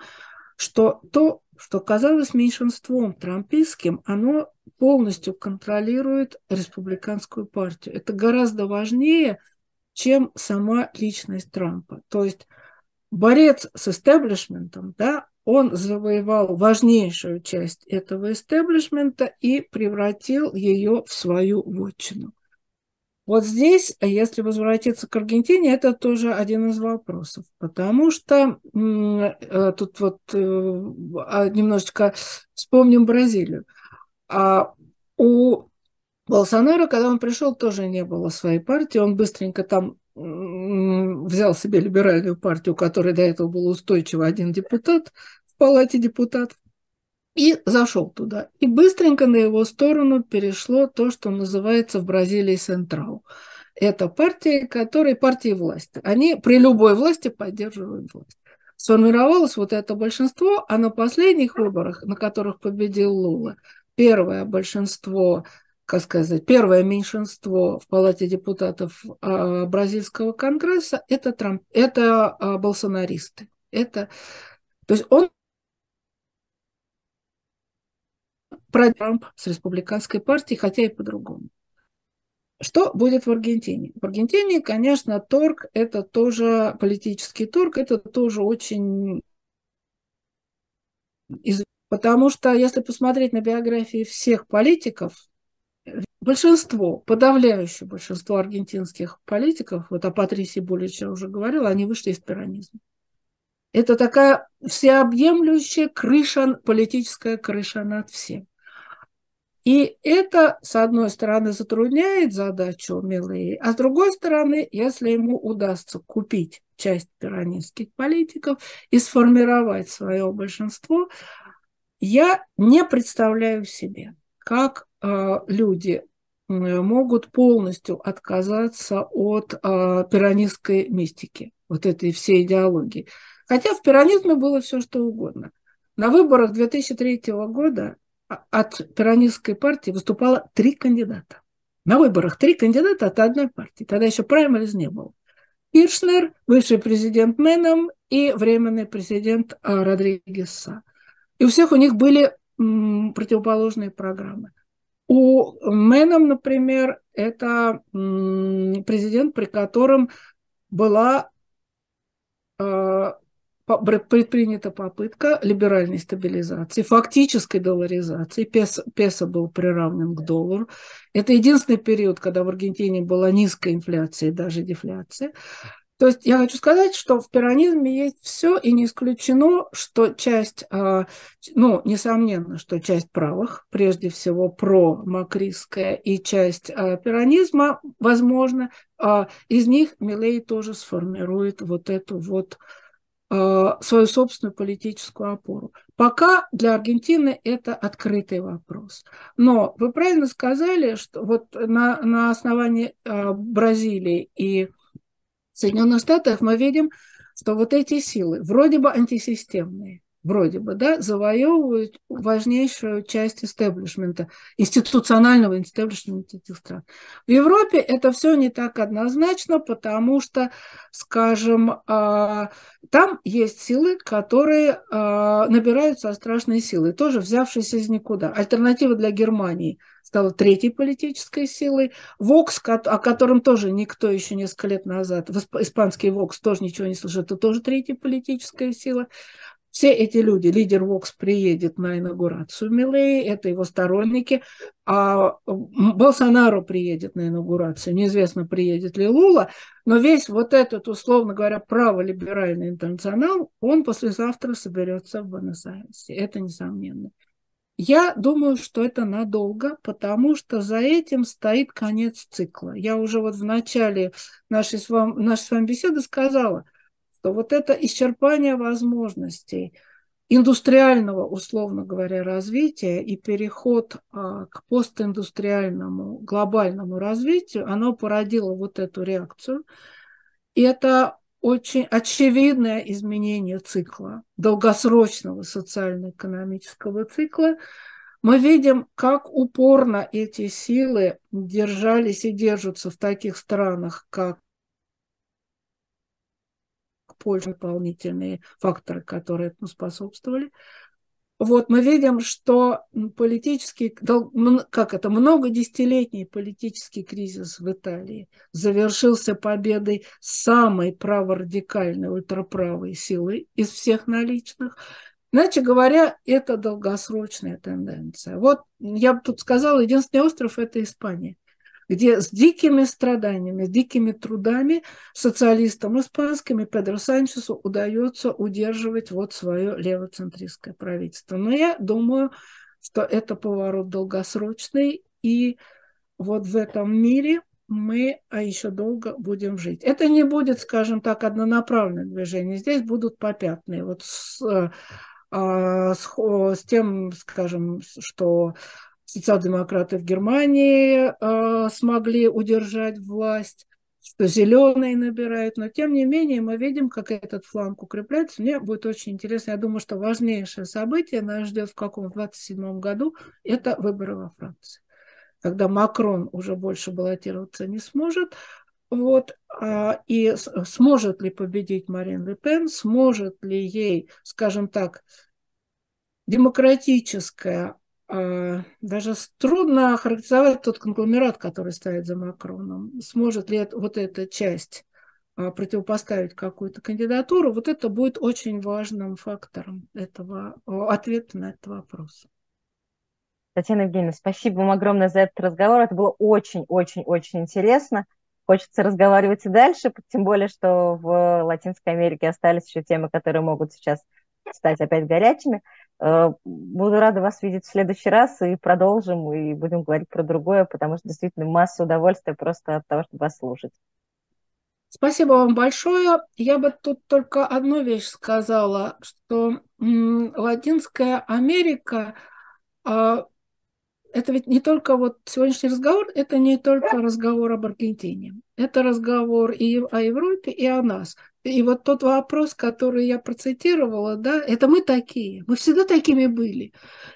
что то, что казалось меньшинством трампийским, оно полностью контролирует республиканскую партию. Это гораздо важнее, чем сама личность Трампа. То есть борец с истеблишментом, да, он завоевал важнейшую часть этого истеблишмента и превратил ее в свою вотчину. Вот здесь, если возвратиться к Аргентине, это тоже один из вопросов, потому что э, тут вот э, а, немножечко вспомним Бразилию. А у Болсонaro, когда он пришел, тоже не было своей партии, он быстренько там взял себе либеральную партию, которой до этого был устойчиво один депутат в палате депутатов, и зашел туда. И быстренько на его сторону перешло то, что называется в Бразилии Централ. Это партия, которая партии власти. Они при любой власти поддерживают власть. Сформировалось вот это большинство, а на последних выборах, на которых победил Лула, первое большинство как сказать, первое меньшинство в Палате депутатов а, бразильского конгресса это, Трамп, это а, болсонаристы. Это, то есть он про Трамп с республиканской партией, хотя и по-другому. Что будет в Аргентине? В Аргентине, конечно, торг – это тоже политический торг, это тоже очень... Потому что если посмотреть на биографии всех политиков, большинство, подавляющее большинство аргентинских политиков, вот о Патрисе Булича уже говорила, они вышли из пиранизма. Это такая всеобъемлющая крыша, политическая крыша над всем. И это, с одной стороны, затрудняет задачу Милей, а с другой стороны, если ему удастся купить часть пиранистских политиков и сформировать свое большинство, я не представляю себе, как э, люди могут полностью отказаться от э, пиранистской мистики, вот этой всей идеологии. Хотя в пиранизме было все что угодно. На выборах 2003 года от пиранистской партии выступало три кандидата. На выборах три кандидата от одной партии. Тогда еще праймериз не было. Киршнер, бывший президент Меном и временный президент Родригеса. И у всех у них были противоположные программы. У Мэном, например, это президент, при котором была э, предпринята попытка либеральной стабилизации, фактической долларизации. Песо, песо был приравнен к доллару. Это единственный период, когда в Аргентине была низкая инфляция и даже дефляция. То есть я хочу сказать, что в пиранизме есть все, и не исключено, что часть, а, ну, несомненно, что часть правых, прежде всего про-макристская, и часть а, пиранизма, возможно, а, из них Милей тоже сформирует вот эту вот свою собственную политическую опору. Пока для Аргентины это открытый вопрос. Но вы правильно сказали, что вот на, на основании Бразилии и Соединенных Штатах мы видим, что вот эти силы, вроде бы антисистемные, вроде бы, да, завоевывают важнейшую часть истеблишмента, институционального истеблишмента этих стран. В Европе это все не так однозначно, потому что, скажем, а, там есть силы, которые а, набираются страшной силой, тоже взявшиеся из никуда. Альтернатива для Германии – стала третьей политической силой. Вокс, о котором тоже никто еще несколько лет назад, испанский Вокс тоже ничего не слышал, это тоже третья политическая сила. Все эти люди, лидер Вокс приедет на инаугурацию Милей, это его сторонники, а Болсонару приедет на инаугурацию, неизвестно, приедет ли Лула, но весь вот этот, условно говоря, праволиберальный интернационал, он послезавтра соберется в Буэнос-Айресе, это несомненно. Я думаю, что это надолго, потому что за этим стоит конец цикла. Я уже вот в начале нашей с, вами, нашей с вами беседы сказала, что вот это исчерпание возможностей индустриального, условно говоря, развития и переход а, к постиндустриальному глобальному развитию, оно породило вот эту реакцию. И это очень очевидное изменение цикла, долгосрочного социально-экономического цикла, мы видим, как упорно эти силы держались и держатся в таких странах, как Польша, дополнительные факторы, которые этому способствовали вот мы видим, что политический, как это, многодесятилетний политический кризис в Италии завершился победой самой праворадикальной ультраправой силы из всех наличных. Иначе говоря, это долгосрочная тенденция. Вот я бы тут сказала, единственный остров – это Испания где с дикими страданиями, дикими трудами социалистам испанским и Педро Санчесу удается удерживать вот свое левоцентристское правительство. Но я думаю, что это поворот долгосрочный, и вот в этом мире мы а еще долго будем жить. Это не будет, скажем так, однонаправленное движение. Здесь будут попятные. Вот с, а, с, с тем, скажем, что социал-демократы в Германии э, смогли удержать власть, что зеленые набирают, но тем не менее мы видим, как этот фланг укрепляется. Мне будет очень интересно. Я думаю, что важнейшее событие нас ждет в каком 27 году – это выборы во Франции, когда Макрон уже больше баллотироваться не сможет. Вот, а, и сможет ли победить Марин Ле Пен, сможет ли ей, скажем так, демократическая даже трудно характеризовать тот конгломерат, который стоит за Макроном. Сможет ли вот эта часть а, противопоставить какую-то кандидатуру, вот это будет очень важным фактором этого ответа на этот вопрос. Татьяна Евгеньевна, спасибо вам огромное за этот разговор. Это было очень-очень-очень интересно. Хочется разговаривать и дальше, тем более, что в Латинской Америке остались еще темы, которые могут сейчас стать опять горячими. Э, буду рада вас видеть в следующий раз и продолжим, и будем говорить про другое, потому что действительно масса удовольствия просто от того, чтобы вас слушать. Спасибо вам большое. Я бы тут только одну вещь сказала, что Латинская Америка а, это ведь не только вот сегодняшний разговор, это не только разговор об Аргентине. Это разговор и о Европе, и о нас. И вот тот вопрос, который я процитировала, да, это мы такие. Мы всегда такими были.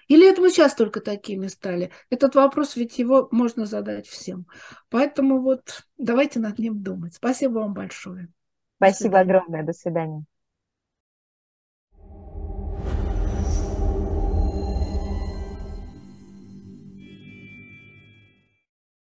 Или это мы сейчас только такими стали? Этот вопрос, ведь его можно задать всем. Поэтому вот давайте над ним думать. Спасибо вам большое. Спасибо огромное. До свидания.